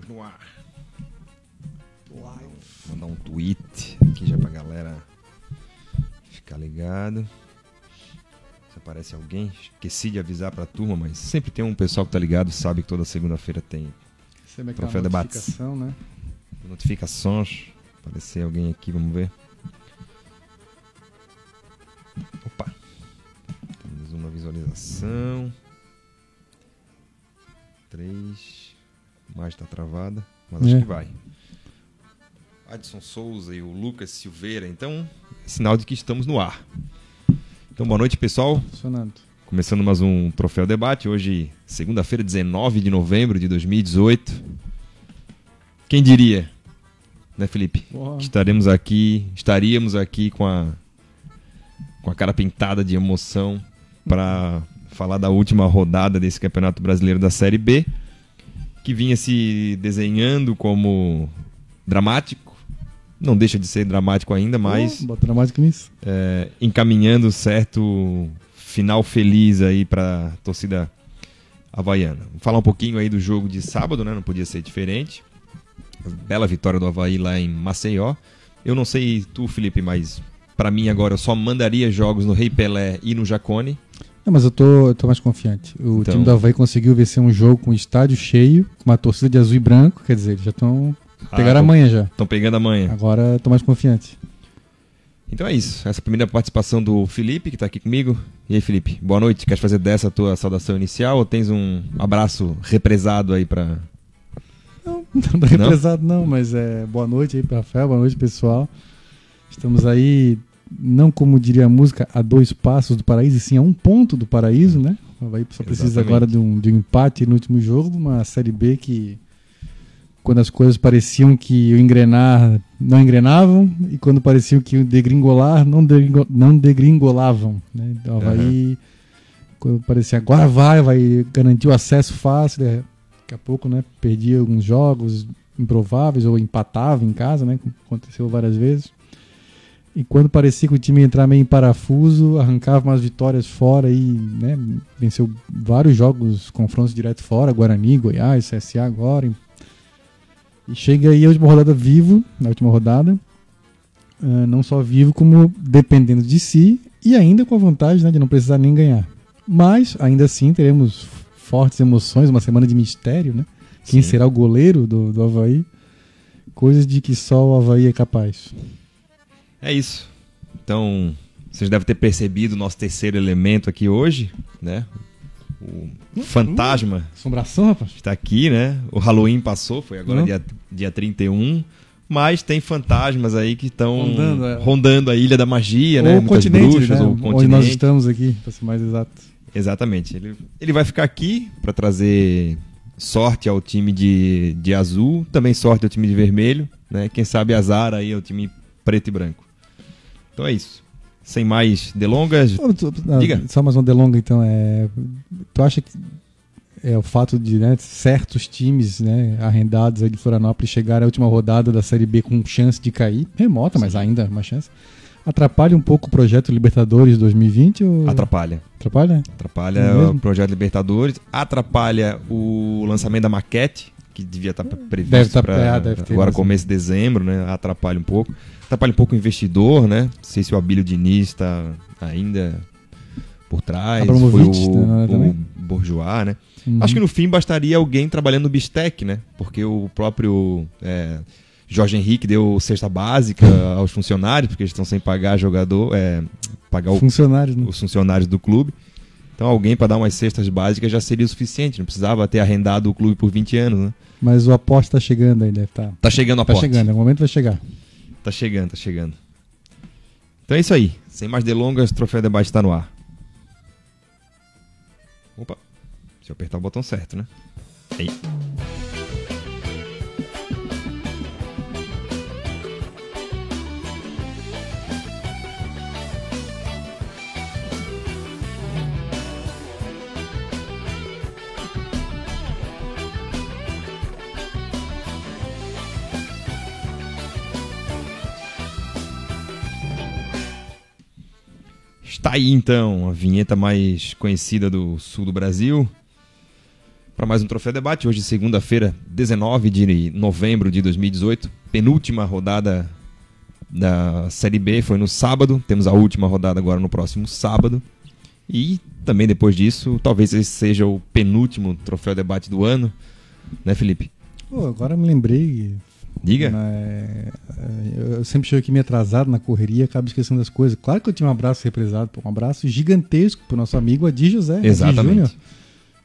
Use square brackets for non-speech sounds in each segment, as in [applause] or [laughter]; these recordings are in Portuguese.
Estamos no ar. Live. Mandar um tweet aqui já pra galera ficar ligado. Se aparece alguém, esqueci de avisar pra turma, mas sempre tem um pessoal que tá ligado, sabe que toda segunda-feira tem Recebe Troféu Debates. notificação, né? notificações. Aparecer alguém aqui, vamos ver. Opa. Temos uma visualização. Três. Mais tá travada. Mas acho É. que vai. Adson Souza e o Lucas Silveira. Então, sinal de que estamos no ar. Então, boa noite, pessoal. Funcionando. Começando mais um Troféu Debate. Hoje, segunda-feira, 19 de novembro de 2018. Quem diria, né, Felipe? Estaremos aqui, estaríamos aqui com a com a cara pintada de emoção para falar da última rodada desse Campeonato Brasileiro da Série B, que vinha se desenhando como dramático, não deixa de ser dramático ainda, mas Bota dramático nisso. é, encaminhando certo final feliz aí para torcida havaiana. Vou falar um pouquinho aí do jogo de sábado, né? Não podia ser diferente. Bela vitória do Havaí lá em Maceió. Eu não sei tu, Felipe, mas para mim agora eu só mandaria jogos no Rei Pelé e no Jacone. Não, mas eu tô, eu tô mais confiante. O Então- time do Havaí conseguiu vencer um jogo com estádio cheio, com uma torcida de azul e branco. Quer dizer, eles já estão. Pegaram Ah, amanhã já. Estão pegando amanhã. Agora eu tô mais confiante. Então é isso. Essa é a primeira participação do Felipe, que tá aqui comigo. E aí, Felipe, boa noite. Queres fazer dessa a tua saudação inicial ou tens um abraço represado aí para Não, [laughs] não tô represado não, mas é boa noite aí pro Rafael, boa noite pessoal. Estamos aí, não como diria a música, a dois passos do paraíso, e sim a um ponto do paraíso, né? O Havaí só precisa Exatamente. agora de um, de um empate no último jogo, uma Série B que quando as coisas pareciam que o engrenar não engrenavam e quando pareciam que o degringolar não, degringo, não degringolavam, né? Então o Havaí, quando parecia agora vai, vai garantir o acesso fácil, né? daqui a pouco, né, perdia alguns jogos improváveis ou empatava em casa, né, aconteceu várias vezes. E quando parecia que o time ia entrar meio em parafuso, arrancava umas vitórias fora e, né, venceu vários jogos, confrontos direto fora, Guarani, Goiás, CSA agora. E chega aí a última rodada vivo, na última rodada, ah, não só vivo, como dependendo de si e ainda com a vantagem né, de não precisar nem ganhar. Mas, ainda assim, teremos fortes emoções, uma semana de mistério, né? Quem Sim. será o goleiro do, do Havaí? Coisas de que só o Havaí é capaz. É isso. Então, vocês devem ter percebido o nosso terceiro elemento aqui hoje, né? O fantasma Assombração, rapaz? está aqui, né? O Halloween passou, foi agora Não. dia, dia 31. Mas tem fantasmas aí que estão Rondando, é. rondando a Ilha da Magia, né? ou o Muitas continente, bruxas, né? ou o Onde nós continente. estamos aqui, para ser mais exato. Exatamente. Ele, ele vai ficar aqui para trazer sorte ao time de, de azul, também sorte ao time de vermelho, né? Quem sabe azar aí ao time preto e branco. Então é isso. Sem mais delongas, ah, Diga. Só mais uma delonga, então. É, tu acha que é o fato de né, certos times né, arrendados de Florianópolis chegarem à última rodada da Série B com chance de cair, remota, mas ainda uma chance, atrapalha um pouco o projeto Libertadores 2020 ou atrapalha. atrapalha? Atrapalha É o projeto Libertadores, atrapalha o lançamento da maquete, que devia estar previsto Deve tá- para é, deve ter agora começo de dezembro, né? Atrapalha um pouco. Atrapalha um pouco o investidor, né? Não sei se o Abílio Diniz está ainda por trás. Foi Abramovich, o, né, o? Bourgeois, né? Uhum. Acho que no fim bastaria alguém trabalhando no Bistec, né? Porque o próprio é, Jorge Henrique deu cesta básica aos funcionários, porque eles estão sem pagar jogador, é, pagar o Funcionários, né? os funcionários do clube. Então alguém para dar umas cestas básicas já seria o suficiente, não precisava ter arrendado o clube por 20 anos, né? Mas o aposta tá chegando deve estar. Tá chegando a Tá porta. chegando, o momento vai chegar. Tá chegando, tá chegando. Então é isso aí. Sem mais delongas, o Troféu Debate está no ar. Opa, deixa eu apertar o botão certo, né? Aí. Está aí então a vinheta mais conhecida do sul do Brasil. para mais um Troféu Debate. Hoje, segunda-feira, 19 de novembro de 2018, penúltima rodada da Série B, foi no sábado. Temos a última rodada agora no próximo sábado. E também depois disso, talvez esse seja o penúltimo Troféu Debate do ano, né, Felipe? Pô, agora me lembrei. Diga. né, eu sempre chego aqui meio atrasado na correria, acabo esquecendo das coisas. Claro que eu tinha um abraço represado, um abraço gigantesco pro nosso amigo Adi José. Adi Exatamente. Júnior,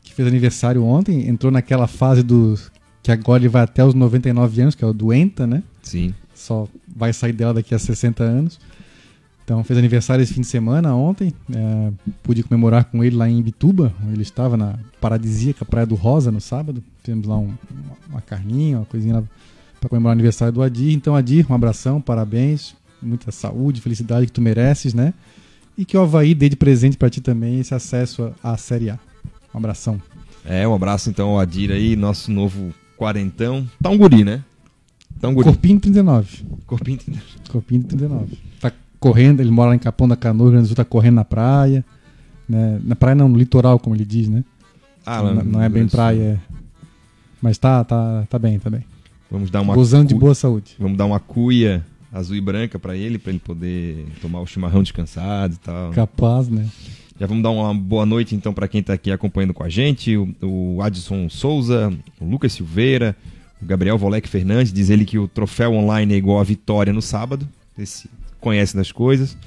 que fez aniversário ontem, entrou naquela fase do. que agora ele vai até os 99 anos, que é o doenta, né? Sim. Só vai sair dela daqui a 60 anos. Então fez aniversário esse fim de semana, ontem. É, pude comemorar com ele lá em Ibituba, onde ele estava na paradisíaca Praia do Rosa no sábado. Fizemos lá um- uma, uma carninha, uma coisinha lá para comemorar o aniversário do Adir. Então, Adir, um abração, parabéns, muita saúde, felicidade que tu mereces, né? E que o Havaí dê de presente para ti também esse acesso à Série A. Um abração. É, um abraço então ao Adir aí, nosso novo quarentão. Tá um guri, né? Tá um guri. Corpinho 39. Corpinho. Corpinho 39. Tá correndo, ele mora lá em Capão da Canoa, Grande do Sul, tá correndo na praia. Né? Na praia não, no litoral, como ele diz, né? Ah, lá não, no não é bem praia. é. Mas tá, tá, tá bem, tá bem. Vamos dar uma Gozando de cu- boa saúde. Vamos dar uma cuia azul e branca pra ele, pra ele poder tomar o chimarrão descansado e tal. Capaz, né? Já vamos dar uma boa noite então para quem está aqui acompanhando com a gente, o, o Adson Souza, o Lucas Silveira, o Gabriel Volek Fernandes, diz ele que o troféu online é igual a vitória no sábado, esse conhece das coisas.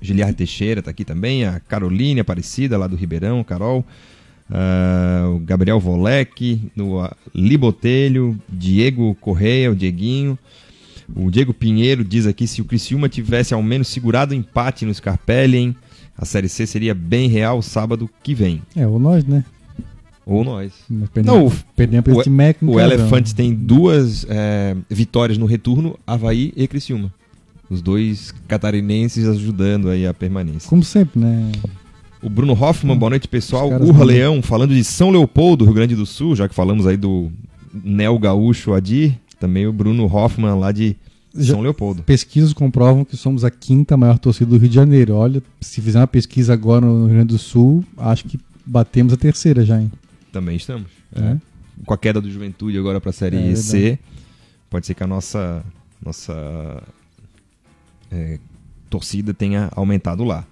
Giliar Teixeira está aqui também, a Caroline Aparecida lá do Ribeirão, Carol, ah, o Gabriel Volek, o Libotelho, Diego Correia, o Dieguinho, o Diego Pinheiro diz aqui se o Criciúma tivesse ao menos segurado o empate no Scarpelli, hein, a Série C seria bem real sábado que vem. É, ou nós, né? Ou nós. Perdemos, Não, o- perdemos pra o- esse Mac O Elefantes tem duas é, vitórias no retorno, Havaí e Criciúma. Os dois catarinenses ajudando aí a permanência. Como sempre, né? O Bruno Hoffman, boa noite pessoal. Urra Leão, falando de São Leopoldo, Rio Grande do Sul, já que falamos aí do Neo Gaúcho Adir, também o Bruno Hoffman lá de Já- São Leopoldo. Pesquisas comprovam que somos a quinta maior torcida do Rio de Janeiro. Olha, se fizer uma pesquisa agora no Rio Grande do Sul, acho que batemos a terceira já, hein? Também estamos. É. Com a queda do Juventude agora para a Série É. C, pode ser que a nossa, nossa é, torcida tenha aumentado lá.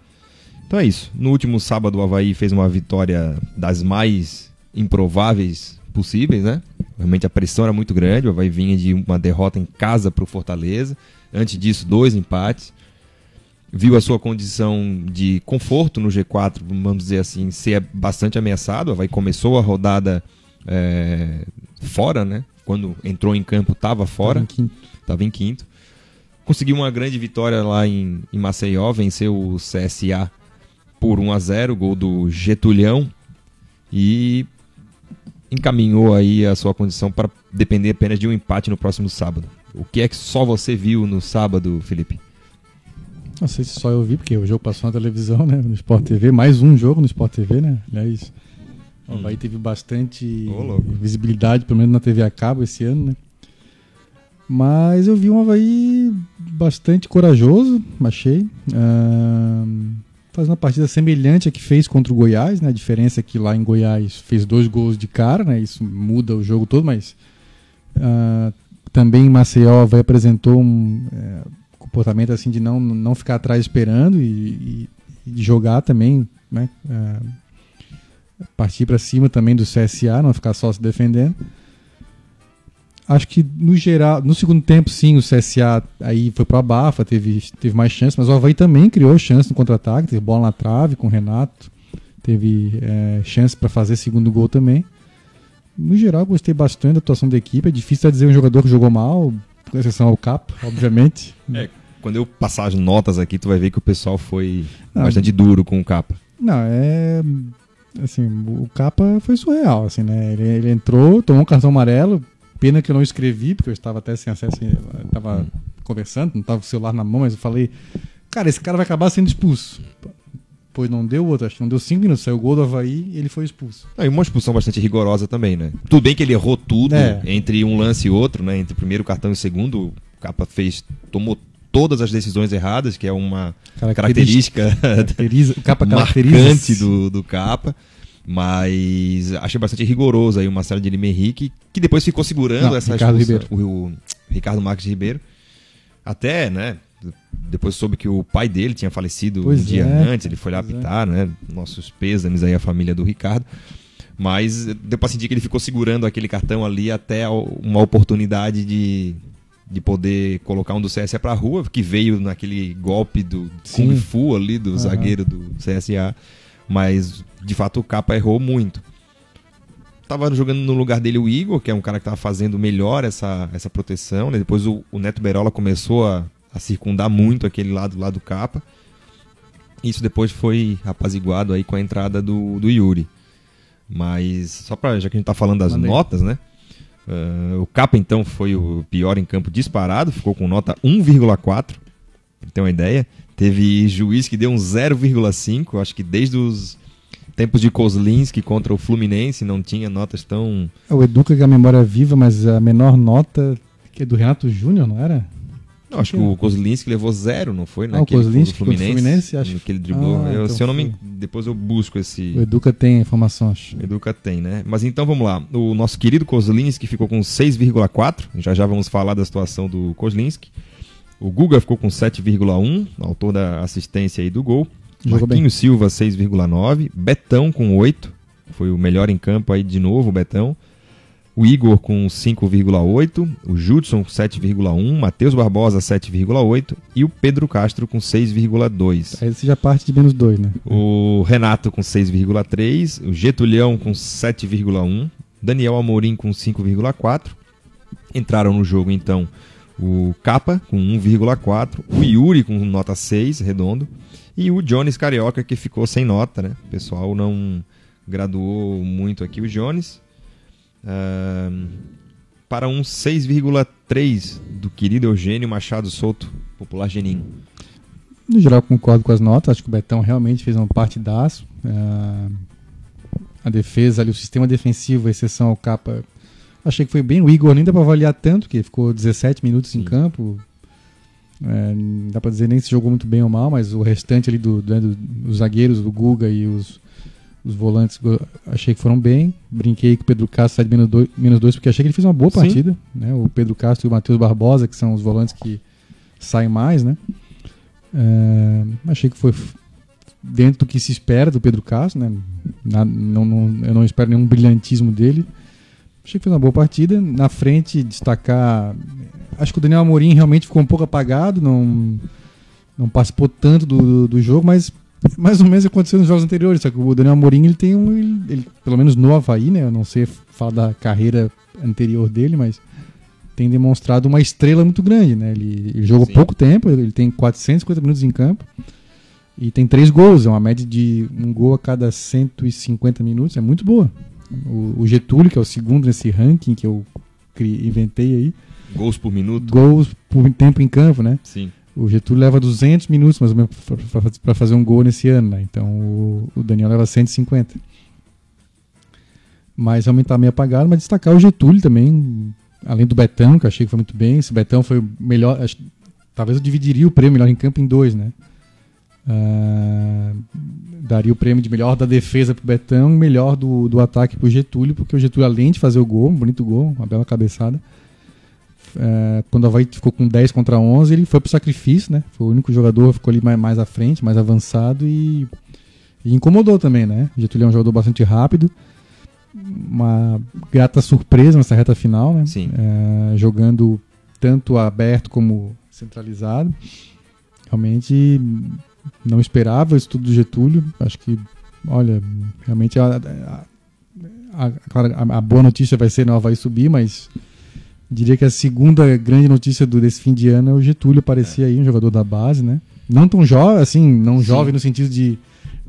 Então é isso. No último sábado, o Havaí fez uma vitória das mais improváveis possíveis, né? Realmente a pressão era muito grande. O Havaí vinha de uma derrota em casa para o Fortaleza. Antes disso, dois empates. Viu a sua condição de conforto no G4, vamos dizer assim, ser bastante ameaçado. O Havaí começou a rodada é, fora, né? Quando entrou em campo, estava fora Tava em quinto. estava em quinto. Conseguiu uma grande vitória lá em, em Maceió, venceu o CSA por 1 a 0 gol do Getulhão. E encaminhou aí a sua condição para depender apenas de um empate no próximo sábado. O que é que só você viu no sábado, Felipe? Não sei se só eu vi, porque o jogo passou na televisão, né? No Sport TV. Mais um jogo no Sport TV, né? Aliás, o Havaí teve bastante louco. visibilidade, pelo menos na TV a cabo esse ano, né? Mas eu vi um Havaí bastante corajoso, achei. Fazendo uma partida semelhante a que fez contra o Goiás, né? A diferença é que lá em Goiás fez dois gols de cara, né? Isso muda o jogo todo, mas ah, também Maceió Havaí apresentou um é, comportamento assim de não, não ficar atrás esperando e, e- e jogar também, né? Ah, partir para cima também do CSA, não ficar só se defendendo. Acho que no geral, no segundo tempo sim, o CSA aí foi pro abafa, teve, teve mais chance, mas o Havaí também criou chance no contra-ataque, teve bola na trave com o Renato, teve é, chance para fazer segundo gol também. No geral, gostei bastante da atuação da equipe. É difícil dizer um jogador que jogou mal, com exceção ao Capa, obviamente. [laughs] É, quando eu passar as notas aqui, tu vai ver que o pessoal foi Não. bastante duro com o capa. Não, é. Assim, o Capa foi surreal, assim, né? Ele, ele entrou, tomou um cartão amarelo. Pena que eu não escrevi, porque eu estava até sem acesso, estava conversando, não estava com o celular na mão, mas eu falei, cara, esse cara vai acabar sendo expulso. Pois não deu outro, acho que não deu cinco minutos, saiu o gol do Havaí e ele foi expulso. Ah, e uma expulsão bastante rigorosa também, né? Tudo bem que ele errou tudo É. entre um lance e outro, né? Entre o primeiro cartão e o segundo, o Capa fez, tomou todas as decisões erradas, que é uma característica Caracteriza, o Capa [laughs] marcante do, do Capa. Mas achei bastante rigoroso aí o Marcelo de Lima Henrique, que depois ficou segurando Não, essa Ricardo expulsão- O, o Ricardo Marques Ribeiro. Até, né? Depois soube que o pai dele tinha falecido Pois um dia é, antes, ele foi lá pois é. apitar, né? Nossos pêsames aí à família do Ricardo. Mas deu pra sentir que ele ficou segurando aquele cartão ali até uma oportunidade de, de poder colocar um do CSA pra rua, que veio naquele golpe do Sim. Kung Fu ali, do Aham. zagueiro do CSA. Mas, de fato, o Capa errou muito. Tava jogando no lugar dele o Igor, que é um cara que tava fazendo melhor essa, essa proteção. Né? Depois o, o Neto Berola começou a, a circundar muito aquele lado lá do Capa. Isso depois foi apaziguado aí com a entrada do, do Yuri. Mas, só pra, já que a gente tá falando das notas, né? Ah, o Capa, então, foi o pior em campo disparado, ficou com nota 1,4, pra ter uma ideia. Teve juiz que deu um 0,5, acho que desde os tempos de Kozlinski contra o Fluminense não tinha notas tão. É o Educa que a memória é viva, mas a menor nota que é do Renato Júnior, não era? Não, acho que o Kozlinski levou zero, não foi? Ah, o Kozlinski contra o Fluminense, acho- Que ele driblou. Ah, Eu- então se eu não me... Depois eu busco esse. O Educa tem a informação, acho. Educa tem, né? Mas então vamos lá. O nosso querido Kozlinski ficou com 6,4. Já já vamos falar da situação do Kozlinski. O Guga ficou com 7,1, autor da assistência aí do gol. Jogou bem. Marquinhos Silva 6,9. Betão com 8. Foi o melhor em campo aí de novo, o Betão. O Igor com 5,8. O Judson com 7,1. Matheus Barbosa 7,8. E o Pedro Castro com 6,2. Aí você já parte de menos dois, né? O Renato com 6,3, o Getulhão com 7,1, Daniel Amorim com 5,4. Entraram no jogo então o Capa com 1,4, o Yuri com nota 6, redondo, e o Jones Carioca que ficou sem nota, né? O pessoal não graduou muito aqui o Jones. Ahn, para um 6,3 do querido Eugênio Machado Souto, popular Geninho. No geral, concordo com as notas. Acho que o Betão realmente fez um partidaço. Ah, a defesa ali, o sistema defensivo, a exceção ao capa, achei que foi bem. O Igor nem dá pra avaliar tanto, que ficou 17 minutos em Sim. campo. É, não dá pra dizer nem se jogou muito bem ou mal, mas o restante ali do, do- do- dos zagueiros, o Guga e os, os volantes, achei que foram bem. Brinquei com o Pedro Castro sai de menos dois, menos dois, porque achei que ele fez uma boa Sim. partida. Né? O Pedro Castro e o Matheus Barbosa, que são os volantes que saem mais, né? É, achei que foi dentro do que se espera do Pedro Castro, né? Na- não, não- eu não espero nenhum brilhantismo dele. Achei que fez uma boa partida. Na frente, destacar. Acho que o Daniel Amorim realmente ficou um pouco apagado, não, não participou tanto do, do, do jogo, mas mais ou menos aconteceu nos jogos anteriores. Só que o Daniel Amorim, ele tem um. Ele, ele- pelo menos no Havaí, né? Eu não sei falar da carreira anterior dele, mas tem demonstrado uma estrela muito grande, né? Ele, ele jogou Sim. pouco tempo, ele tem 450 minutos em campo e tem três gols, é uma média de um gol a cada 150 minutos, é muito boa. O, o Getúlio, que é o segundo nesse ranking que eu inventei aí, Gols por minuto? gols por tempo em campo, né? Sim. O Getúlio leva 200 minutos mais ou menos para fazer um gol nesse ano, né? Então o, o Daniel leva 150. Mas realmente tá meio apagado, mas destacar o Getúlio também, além do Betão, que eu achei que foi muito bem. Esse Betão foi o melhor. acho- talvez eu dividiria o prêmio melhor em campo em dois, né? Ah, daria o prêmio de melhor da defesa pro Betão e melhor do, do ataque pro Getúlio, porque o Getúlio, além de fazer o gol, um bonito gol, uma bela cabeçada, é, quando o Havaí ficou com 10 contra 11, ele foi pro sacrifício, né? Foi o único jogador que ficou ali mais, mais à frente, mais avançado e, e incomodou também, né? O Getúlio é um jogador bastante rápido, uma grata surpresa nessa reta final, né? É, jogando tanto aberto como centralizado. Realmente não esperava isso tudo do Getúlio. Acho que, olha, realmente a, a, a- a- boa notícia vai ser não vai subir, mas diria que a segunda grande notícia do, desse fim de ano é o Getúlio aparecer aí, um jogador da base, né? Não tão jovem, assim, não Sim. jovem no sentido de.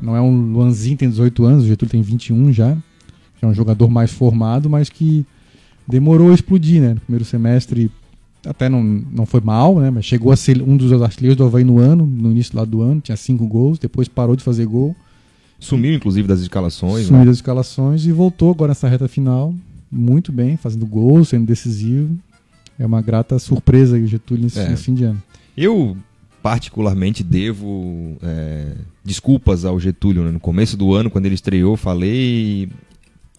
Não é um Luanzinho, tem 18 anos, o Getúlio tem 21 já. É um jogador mais formado, mas que demorou a explodir, né? No primeiro semestre até não, não foi mal, né? Mas chegou a ser um dos artilheiros do Havaí no ano, no início lá do ano, tinha cinco gols, depois parou de fazer gol, Sumiu, inclusive, das escalações. né? sumiu das escalações e voltou agora nessa reta final, muito bem, fazendo gols, sendo decisivo. É uma grata surpresa aí o Getúlio nesse, É. fim de ano. Eu particularmente devo é, desculpas ao Getúlio. Né? No começo do ano, quando ele estreou, falei.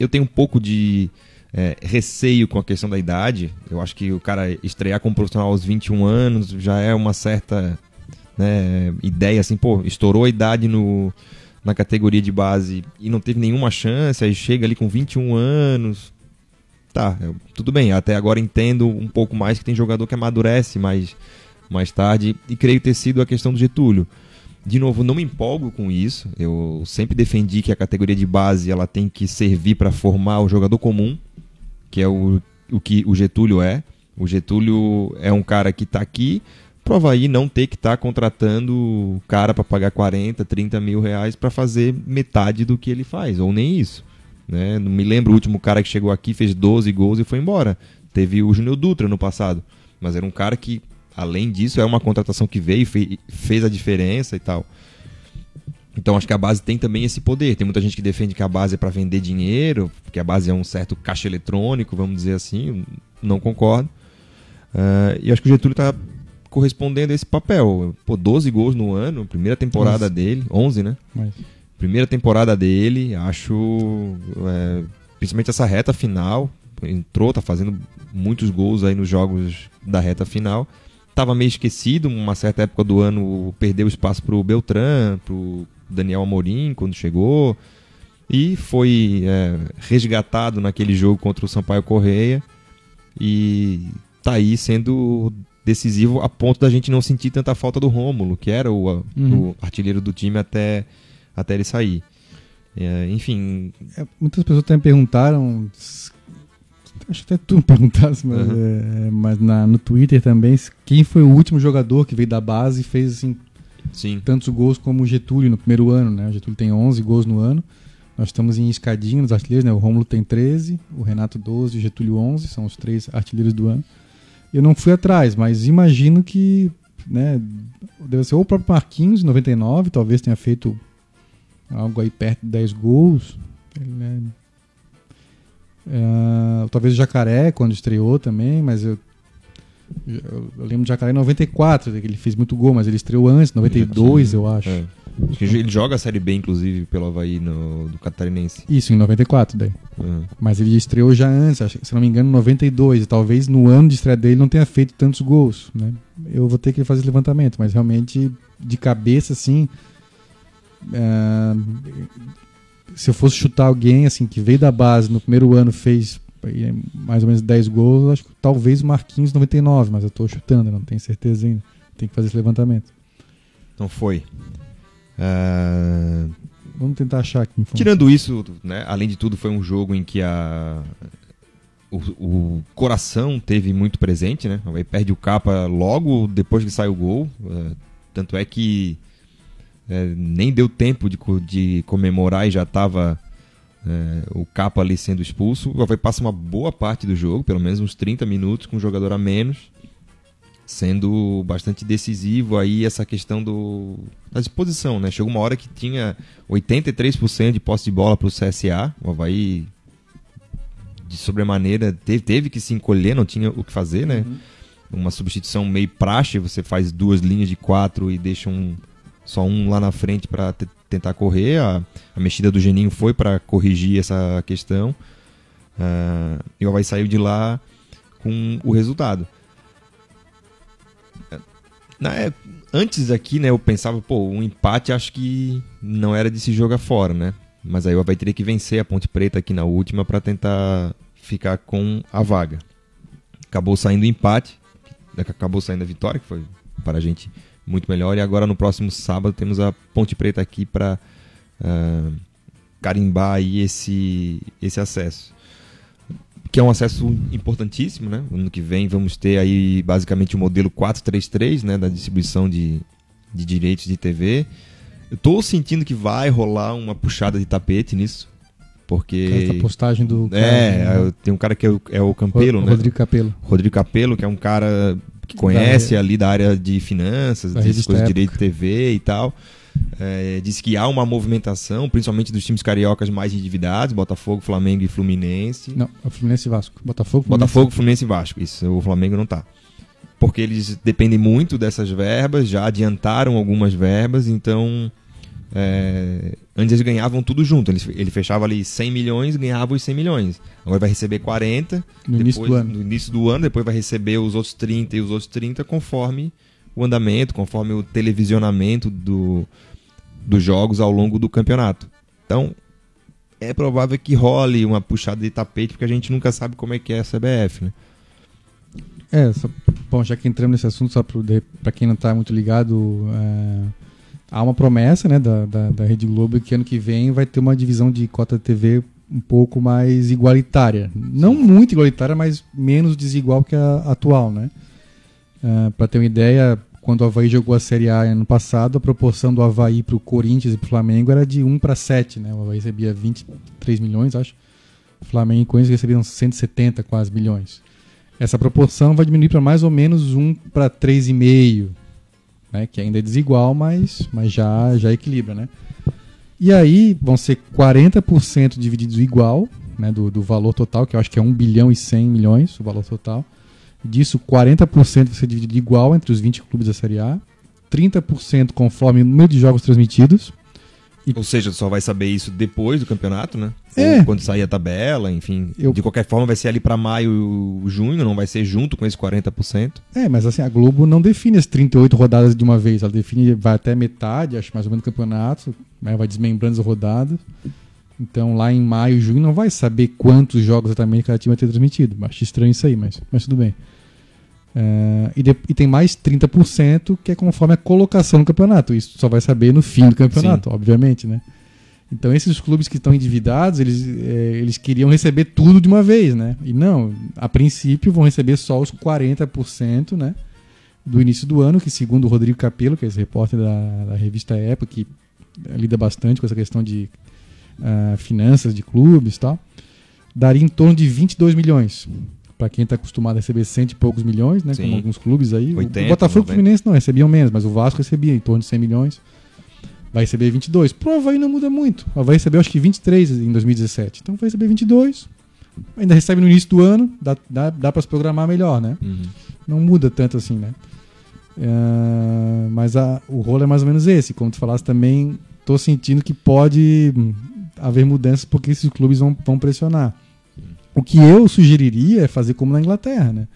Eu tenho um pouco de é, receio com a questão da idade. Eu acho que o cara estrear como profissional aos 21 anos já é uma certa né, ideia assim, pô, estourou a idade no, na categoria de base e não teve nenhuma chance, aí chega ali com 21 anos. Tá, eu, tudo bem, até agora entendo um pouco mais que tem jogador que amadurece mais, mais tarde e creio ter sido a questão do Getúlio. De novo, não me empolgo com isso. Eu sempre defendi que a categoria de base ela tem que servir para formar o jogador comum, que é o, o que o Getúlio é. O Getúlio é um cara que está aqui pro Havaí não ter que estar tá contratando cara para pagar 40, 30 mil reais para fazer metade do que ele faz, ou nem isso. Né? Não me lembro o último cara que chegou aqui, fez 12 gols e foi embora. Teve o Júnior Dutra no passado, mas era um cara que, além disso, é uma contratação que veio, fez, fez a diferença e tal. Então acho que a base tem também esse poder. Tem muita gente que defende que a base é para vender dinheiro, que a base é um certo caixa eletrônico, vamos dizer assim. Não concordo. Uh, e acho que o Getúlio está correspondendo a esse papel. Pô, 12 gols no ano, primeira temporada 11. dele, 11, né? Mas... Primeira temporada dele, acho. É, principalmente essa reta final. Entrou, tá fazendo muitos gols aí nos jogos da reta final. Tava meio esquecido, uma certa época do ano perdeu espaço pro Beltrán, pro Daniel Amorim quando chegou. E foi é, resgatado naquele jogo contra o Sampaio Correia. E tá aí sendo decisivo a ponto da gente não sentir tanta falta do Rômulo, que era o, uhum. o artilheiro do time até, até ele sair. É, enfim. É, muitas pessoas até me perguntaram. Acho que até tu [laughs] me perguntasse, mas, uhum. é, mas na, no Twitter também, quem foi o último jogador que veio da base e fez assim, Sim. tantos gols como o Getúlio no primeiro ano, né? O Getúlio tem 11 gols no ano. Nós estamos em escadinha nos artilheiros, né? O Rômulo tem 13, o Renato 12 e o Getúlio 11, são os três artilheiros do ano. Eu não fui atrás, mas imagino que né, deve ser ou o próprio Marquinhos, em 99, talvez tenha feito algo aí perto de 10 gols. Né, é, talvez o Jacaré, quando estreou também, mas eu, eu, eu lembro de Jacaré em 94, que ele fez muito gol, mas ele estreou antes, 92, eu acho. É. Ele joga a Série B, inclusive, pelo Havaí no, do Catarinense. Isso, em 94 daí. Uhum. Mas ele estreou já antes, se não me engano, em 92. E talvez no ano de estreia dele não tenha feito tantos gols. Né? Eu vou ter que fazer esse levantamento, mas realmente, de cabeça, assim. Uh, se eu fosse chutar alguém assim que veio da base no primeiro ano fez mais ou menos 10 gols, acho que talvez o Marquinhos 99, mas eu estou chutando, não tenho certeza ainda. Tem que fazer esse levantamento. Então foi. Uh... Vamos tentar achar aqui. Tirando isso, né, além de tudo, foi um jogo em que a, o, o coração teve muito presente, né? Aí perde o capa logo depois que sai o gol. Uh, tanto é que uh, nem deu tempo de, de comemorar e já estava uh, o capa ali sendo expulso. O Havaí passa uma boa parte do jogo, pelo menos uns 30 minutos, com um jogador a menos sendo bastante decisivo aí essa questão do, da disposição, né? Chegou uma hora que tinha 83% de posse de bola para o CSA, o Havaí de sobremaneira teve, teve que se encolher, não tinha o que fazer, né? Uhum. Uma substituição meio praxe, você faz duas linhas de quatro e deixa um, só um lá na frente para tentar correr. A, a, mexida do Geninho foi para corrigir essa questão. Uh, e o Havaí saiu de lá com o resultado na, é, antes aqui, né, eu pensava, pô, um empate acho que não era de se jogar fora, né? Mas aí o Havaí teria que vencer a Ponte Preta aqui na última para tentar ficar com a vaga. Acabou saindo o empate, né, acabou saindo a vitória, que foi para a gente muito melhor. E agora no próximo sábado temos a Ponte Preta aqui para uh, ah, carimbar aí esse, esse acesso que é um acesso importantíssimo, né? Ano que vem vamos ter aí basicamente o modelo 433, né, da distribuição de, de direitos de TV. Eu estou sentindo que vai rolar uma puxada de tapete nisso. Porque. Essa postagem do. Cara, é, né? tem um cara que é o, é o Campelo, né? Rodrigo Capelo. Rodrigo Capelo, que é um cara que conhece da, ali da área de finanças, dessas coisas de direito de TV e tal. É, diz que há uma movimentação, principalmente dos times cariocas mais endividados, Botafogo, Flamengo e Fluminense. Não, é Fluminense e Vasco. Botafogo, Fluminense. Botafogo, Fluminense e Vasco. Isso, o Flamengo não tá. porque eles dependem muito dessas verbas, já adiantaram algumas verbas, então é, antes eles ganhavam tudo junto. Ele, ele fechava ali 100 milhões, ganhava os 100 milhões. Agora vai receber 40 no, depois, início do ano. no início do ano, depois vai receber os outros 30 e os outros 30 conforme o andamento, conforme o televisionamento do, dos jogos ao longo do campeonato. Então, é provável que role uma puxada de tapete, porque a gente nunca sabe como é que é a CBF, né? É, só, bom, já que entramos nesse assunto, só para quem não está muito ligado, é, há uma promessa né, da, da, da, Rede Globo que ano que vem vai ter uma divisão de cota TV um pouco mais igualitária. Não muito igualitária, mas menos desigual que a atual, né? É, para ter uma ideia, quando o Havaí jogou a Série A ano passado, a proporção do Havaí para o Corinthians e para o Flamengo era de 1 para 7, né? O Havaí recebia 23 milhões, acho. O Flamengo e Corinthians recebiam 170 quase milhões. Essa proporção vai diminuir para mais ou menos 1 para 3,5, né? que ainda é desigual, mas, mas já, já equilibra. Né? E aí vão ser 40% divididos igual né? do, do valor total, que eu acho que é 1 bilhão e 100 milhões o valor total. Disso, 40% vai ser dividido igual entre os 20 clubes da Série A, 30% conforme o número de jogos transmitidos. Ou seja, só vai saber isso depois do campeonato, né? É. Ou quando sair a tabela, enfim. Eu... De qualquer forma, vai ser ali para maio, junho, não vai ser junto com esse 40%. É, mas assim, a Globo não define as 38 rodadas de uma vez. Ela define, vai até metade, acho mais ou menos, do campeonato, né? vai desmembrando as rodadas. Então, lá em maio, junho, não vai saber quantos jogos exatamente cada time vai ter transmitido. Acho estranho isso aí, mas, mas tudo bem. Uh, e, de, e, tem mais 30% que é conforme a colocação no campeonato. Isso só vai saber no fim do campeonato, Sim. obviamente, né? Então esses clubes que estão endividados, eles, é, eles queriam receber tudo de uma vez, né? E não, a princípio vão receber só os 40%, né? Do início do ano, que segundo o Rodrigo Capello, que é esse repórter da, da revista Época, que lida bastante com essa questão de uh, finanças de clubes e tal, daria em torno de 22 milhões para quem está acostumado a receber cento e poucos milhões, né? Sim. Como alguns clubes aí. 80, o Botafogo e o Fluminense não recebiam menos, mas o Vasco recebia em torno de 100 milhões. Vai receber 22. Pro Havaí não muda muito. O Havaí recebeu acho que 23 em 2017. Então vai receber 22. Ainda recebe no início do ano, dá, dá, dá para se programar melhor, né? Uhum. Não muda tanto assim, né? Uh, mas a, o rolo é mais ou menos esse. Como tu falaste também, tô sentindo que pode haver mudanças porque esses clubes vão, vão pressionar. O que eu sugeriria é fazer como na Inglaterra, né?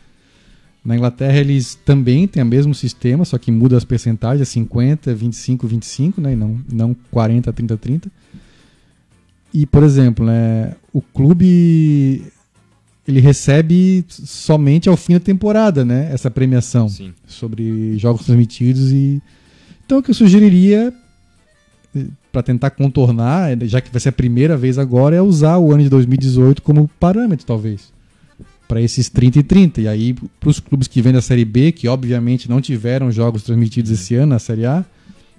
Na Inglaterra eles também têm o mesmo sistema, só que muda as percentagens, 50, 25, 25, né? E não, não 40, 30, 30. E, por exemplo, né, o clube ele recebe somente ao fim da temporada, né? Essa premiação Sim. sobre jogos transmitidos e então o que eu sugeriria para tentar contornar, já que vai ser a primeira vez agora, é usar o ano de 2018 como parâmetro, talvez. Para esses 30 e 30. E aí, para os clubes que vêm da Série B, que obviamente não tiveram jogos transmitidos esse ano na Série A,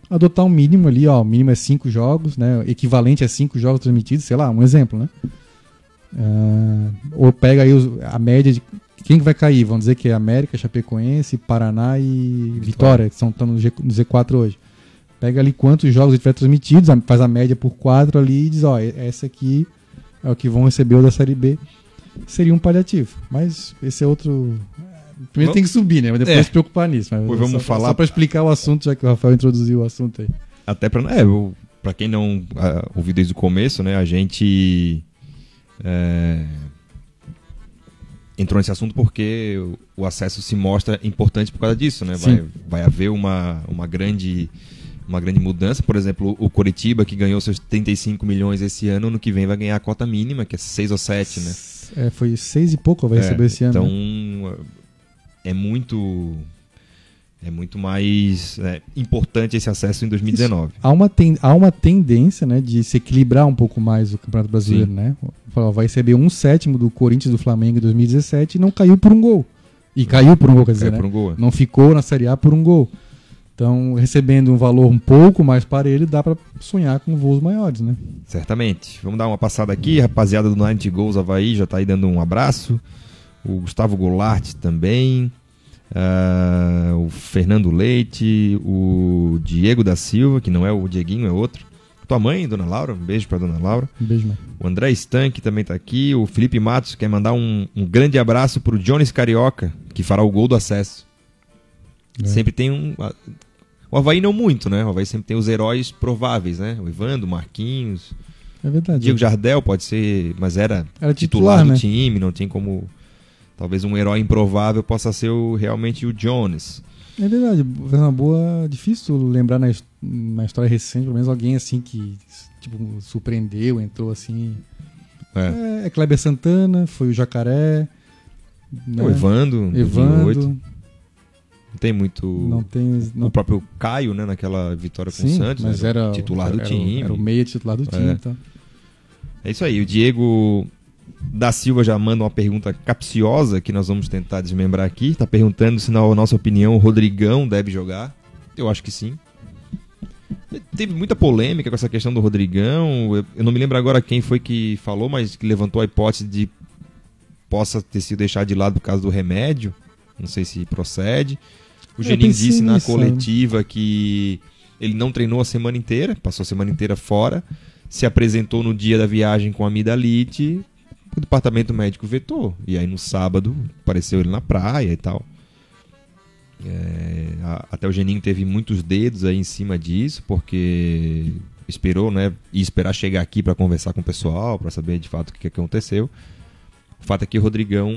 adotar um mínimo ali, ó. O mínimo é 5 jogos, né? Equivalente a 5 jogos transmitidos, sei lá, um exemplo, né? Uh, ou pega aí os, a média de quem vai cair? Vamos dizer que é América, Chapecoense, Paraná e Vitória, Vitória que estão no, G, no Z4 hoje. Pega ali quantos jogos ele tiver transmitidos, faz a média por quatro ali e diz, ó, essa aqui é o que vão receber o da Série B. Seria um paliativo. Mas esse é outro. Primeiro tem que subir, né? Mas depois é. se preocupar nisso. Mas pois vamos só, falar. Só para explicar o assunto, já que o Rafael introduziu o assunto aí. Até para. É, para quem não uh, ouviu desde o começo, né? A gente. É, entrou nesse assunto porque o, o, acesso se mostra importante por causa disso, né? Vai, vai haver uma, uma grande uma grande mudança. Por exemplo, o Coritiba, que ganhou seus 35 milhões esse ano, no que vem vai ganhar a cota mínima, que é 6 ou 7, né? É, foi 6 e pouco vai é, receber esse ano. Então, né? é muito é muito mais é, importante esse acesso em 2019. Há uma, ten, há uma tendência né, de se equilibrar um pouco mais o Campeonato Brasileiro. Sim. Né? Vai receber um sétimo do Corinthians do Flamengo em 2017 e não caiu por um gol. E caiu por um gol, quer dizer, né? um gol, é. não ficou na Série A por um gol. Então, recebendo um valor um pouco mais para ele, dá para sonhar com voos maiores, né? Certamente. Vamos dar uma passada aqui, rapaziada do 90 Goals Havaí já está aí dando um abraço. O Gustavo Goulart também. Uh, o Fernando Leite, o Diego da Silva, que não é o Dieguinho, é outro. Tua mãe, dona Laura, um beijo para dona Laura. Um beijo, mãe. O André Stank também está aqui. O Felipe Matos quer mandar um, um grande abraço para o Jones Carioca, que fará o gol do acesso. É. Sempre tem um. O Havaí não muito, né? O Havaí sempre tem os heróis prováveis, né? O Evandro, o Marquinhos. É verdade. Diego Jardel pode ser, mas era, Era titular, titular, do né? time, não tem como. Talvez um herói improvável possa ser o, realmente o Jones. É verdade, uma boa. Difícil lembrar na, na história recente, pelo menos alguém assim que tipo, surpreendeu, entrou assim. É. É, é Kleber Santana, foi o Jacaré. né? O Evandro, em 2008. Evandro. Não tem muito. Não tem. Não, O próprio Caio, né? Naquela vitória com o sim, Santos. mas né, era, titular do era, time. Era o meia titular do time. É. Então. É isso aí. O Diego da Silva já manda uma pergunta capciosa que nós vamos tentar desmembrar aqui. Tá perguntando se, na nossa opinião, o Rodrigão deve jogar. Eu acho que sim. Teve muita polêmica com essa questão do Rodrigão. Eu, eu não me lembro agora quem foi que falou, mas que levantou a hipótese de possa ter sido deixado de lado por causa do remédio. Não sei se procede. O Geninho disse na nisso, coletiva que ele não treinou a semana inteira, passou a semana inteira fora, se apresentou no dia da viagem com a amidalite, o departamento médico vetou. E aí no sábado apareceu ele na praia e tal. É, a- até o Geninho teve muitos dedos aí em cima disso, porque esperou, né? E esperar chegar aqui para conversar com o pessoal, para saber de fato o que, que aconteceu. O fato é que o Rodrigão,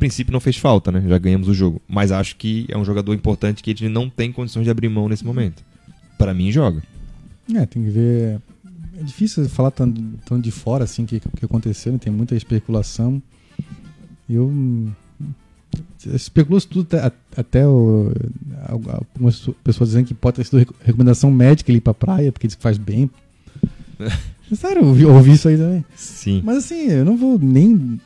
princípio, não fez falta, né? Já ganhamos o jogo. Mas acho que é um jogador importante que a gente não tem condições de abrir mão nesse momento. Para mim, joga. É, tem que ver. É difícil falar tão, tão de fora assim o que, que aconteceu, né? tem muita especulação. Eu. Especulou-se tudo até, até o- algumas pessoas dizendo que pode ter sido rec- recomendação médica ele ir pra praia, porque diz que faz bem. [laughs] Sério, eu ouvi, eu ouvi isso aí também. Sim. Mas assim, eu não vou nem.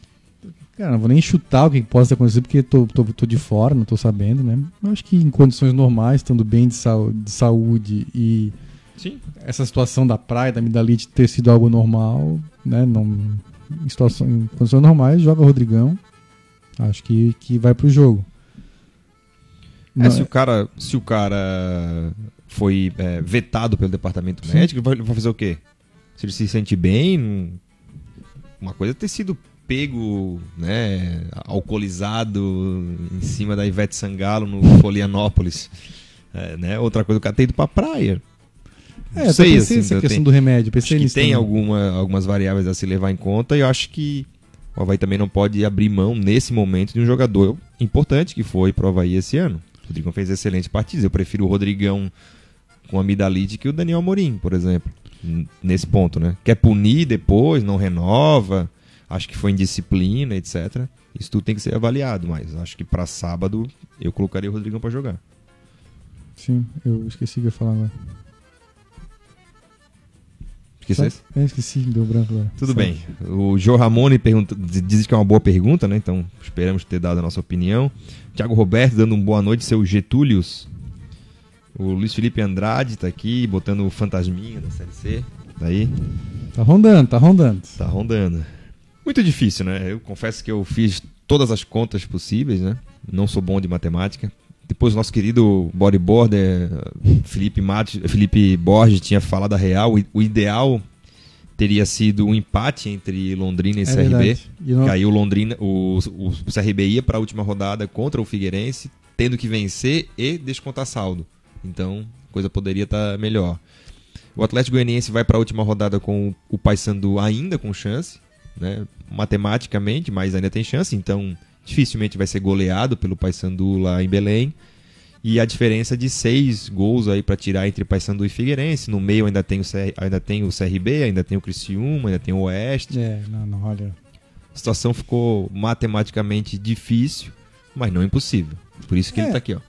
Cara, não vou nem chutar o que possa acontecer, porque tô, tô, tô de fora, não tô sabendo, né? Eu acho que em condições normais, estando bem de, sau- de saúde e Sim. essa situação da praia, da amidalite ter sido algo normal, né? Não, em, situação, em condições normais, joga o Rodrigão. Acho que, que vai pro jogo. É, Não, se o cara, se o cara foi é, vetado pelo departamento Sim. médico, ele vai, fazer o quê? Se ele se sente bem, não- uma coisa é ter sido pego, né, alcoolizado em cima da Ivete Sangalo no Florianópolis, É, né? Outra coisa, cara ter ido pra praia. é, Não eu sei, pensei assim, nessa eu questão tenho- do remédio. Pensei Acho que nisso tem também. alguma, algumas variáveis a se levar em conta e eu acho que o Havaí também não pode abrir mão nesse momento de um jogador importante que foi pro Havaí esse ano. O Rodrigão fez excelentes partidas. Eu prefiro o Rodrigão com a Midalite que o Daniel Amorim, por exemplo. Nesse ponto, né? Quer punir depois, não renova, acho que foi indisciplina, etc. Isso tudo tem que ser avaliado, mas acho que pra sábado eu colocaria o Rodrigão pra jogar. Sim, eu esqueci que eu ia falar agora. Esquecesse? É, esqueci, deu branco agora. Tudo Sabe? bem. O Joe Ramone pergunta, diz que é uma boa pergunta, né? Então esperamos ter dado a nossa opinião. Tiago Roberto dando um boa noite, seu Getúlios. O Luiz Felipe Andrade tá aqui, botando o fantasminha da Série C. Tá aí, Tá rondando, tá rondando. tá rondando. Muito difícil, né? Eu confesso que eu fiz todas as contas possíveis, né? Não sou bom de matemática. Depois o nosso querido bodyboarder Felipe Matos, Felipe Borges tinha falado a real. O, ideal teria sido um empate entre Londrina e É CRB. verdade. E não- Que aí o Londrina, o, o, o CRB ia para a última rodada contra o Figueirense, tendo que vencer e descontar saldo. Então, a coisa poderia estar melhor. O Atlético Goianiense vai para a última rodada com o Paysandu ainda com chance, né? matematicamente, mas ainda tem chance, então dificilmente vai ser goleado pelo Paysandu lá em Belém. E a diferença de seis gols aí para tirar entre Paysandu e Figueirense. No meio ainda tem, o CR, ainda tem o CRB, ainda tem o Criciúma, ainda tem o Oeste. É, não, não, olha. A situação ficou matematicamente difícil, mas não impossível. Por isso que ele É. tá aqui, ó.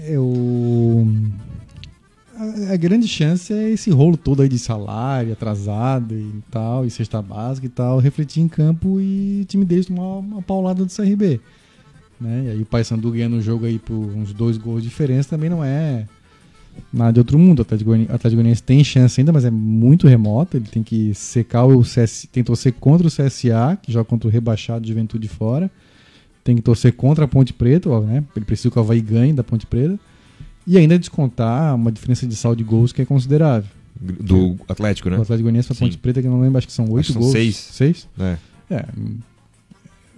Eu. A, grande chance é esse rolo todo aí de salário atrasado e tal, e cesta básica e tal, refletir em campo e o time deles tomar uma paulada do CRB. Né? E aí o Paysandu ganhando o jogo aí por uns dois gols de diferença também não é nada de outro mundo. O Atlético Goianiense tem chance ainda, mas é muito remoto. Ele tem que secar o CS, tem que torcer contra o CSA, que joga contra o rebaixado Juventude fora. Tem que torcer contra a Ponte Preta, ó, né? Ele precisa que o Havaí ganhe da Ponte Preta. E ainda descontar uma diferença de saldo de gols que é considerável. Do Atlético, né? O Atlético Goianiense para. Ponte Preta, que eu não lembro, acho que são oito são gols. seis. Seis? É. É,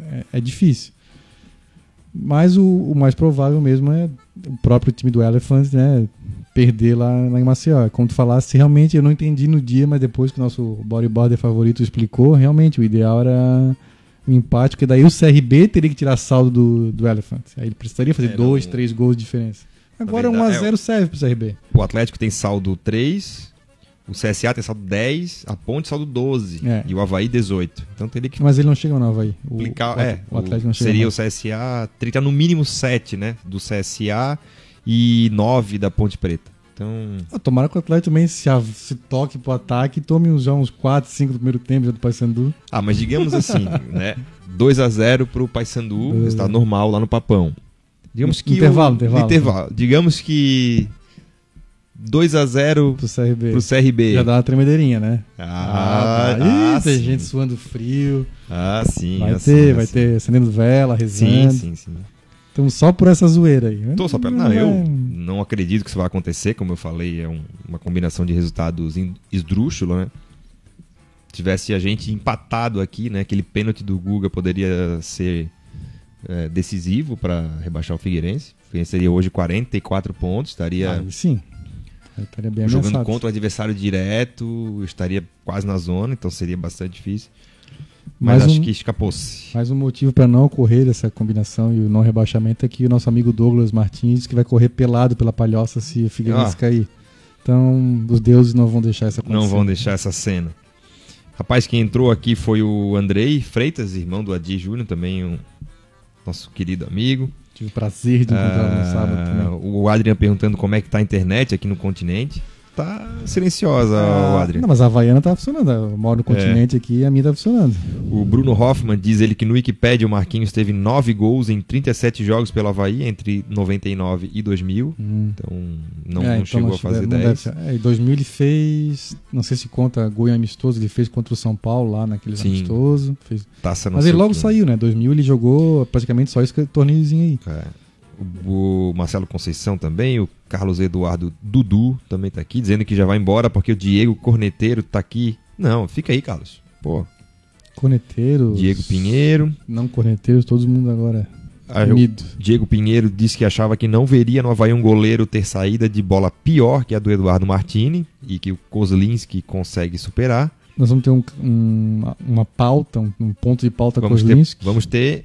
é, é difícil. Mas o, o mais provável mesmo é o próprio time do Elephants, né? Perder lá, lá em Maceió. Como tu falasse, realmente eu não entendi no dia, mas depois que o nosso bodyboarder favorito explicou, realmente o ideal era o empate, porque daí o CRB teria que tirar saldo do, do Elephant. Aí ele precisaria fazer É, dois, não- três gols de diferença. Agora verdade, 1x0 serve pro CRB. O Atlético tem saldo 3, o CSA tem saldo 10, a Ponte saldo 12 É. e o Havaí 18. Então teria que Mas ele não chega no Havaí. O, aplicar. o, é, o Atlético não chega seria no o CSA, teria que estar no mínimo 7, né? Do CSA e 9 da Ponte Preta. Então, Ah, Tomara que o Atlético também se, se toque pro ataque e tome uns, já uns 4, 5 do primeiro tempo já do Paysandu. ah, mas digamos assim, [laughs] né? 2 a 0 pro Paysandu, está normal lá no Papão. Digamos que Intervalo, o, intervalo. intervalo. Digamos que 2 a 0 Pro CRB. pro CRB. Já dá uma tremedeirinha, né? Ah, vai. ah, Ih, tem sim. gente suando frio. Ah, sim. vai assim, ter, vai assim. ter acendendo vela, Sim, rezando. sim, sim. Então só por essa zoeira aí. né? Tô só pra... Não, eu é- não acredito que isso vai acontecer, como eu falei, é um- uma combinação de resultados esdrúxulo, né? Tivesse a gente empatado aqui, né? Aquele pênalti do Guga poderia ser é, decisivo para rebaixar o Figueirense. O Figueirense teria hoje 44 pontos, estaria Aí sim. Estaria bem jogando ameaçado. contra o adversário direto, estaria quase na zona, então seria bastante difícil. Mais Mas acho um- que escapou-se. Mais um motivo para não ocorrer essa combinação e o não rebaixamento é que o nosso amigo Douglas Martins que vai correr pelado pela palhoça se o Figueirense Ah. cair. Então, os deuses não vão deixar essa acontecer. Não vão deixar essa cena. Rapaz, quem entrou aqui foi o Andrei Freitas, irmão do Adi Júnior, também um nosso querido amigo. Tive o prazer de encontrá-lo no sábado Ah, também. o Adrian perguntando como é que tá a internet aqui no continente. Tá silenciosa, o Ah, Adrian. Não, mas a Havaiana tá funcionando. Eu moro no continente aqui e a minha tá funcionando. O Bruno Hoffman diz ele que no Wikipedia o Marquinhos teve 9 gols em 37 jogos pelo Havaí entre 99 e 2000. Hum. Então não, É, não então chegou a que fazer deve- não deve 10. ser. É, em 2000 ele fez, não sei se conta gol em amistoso, ele fez contra o São Paulo lá naquele Sim. amistoso. Fez. Taça Mas ele logo quê. saiu, né? 2000 ele jogou praticamente só esse torneiozinho aí. É. O, Marcelo Conceição também, o Carlos Eduardo Dudu também tá aqui, dizendo que já vai embora porque o Diego Corneteiro tá aqui. Não, fica aí, Carlos. Pô, Corneteiros. Diego Pinheiro. Não corneteiros, todo mundo agora Ah, unido. Diego Pinheiro disse que achava que não veria no Havaí um goleiro ter saída de bola pior que a do Eduardo Martini e que o Kozlinski consegue superar. Nós vamos ter um, um- uma pauta, um, ponto de pauta Vamos ter, Kozlinski. vamos ter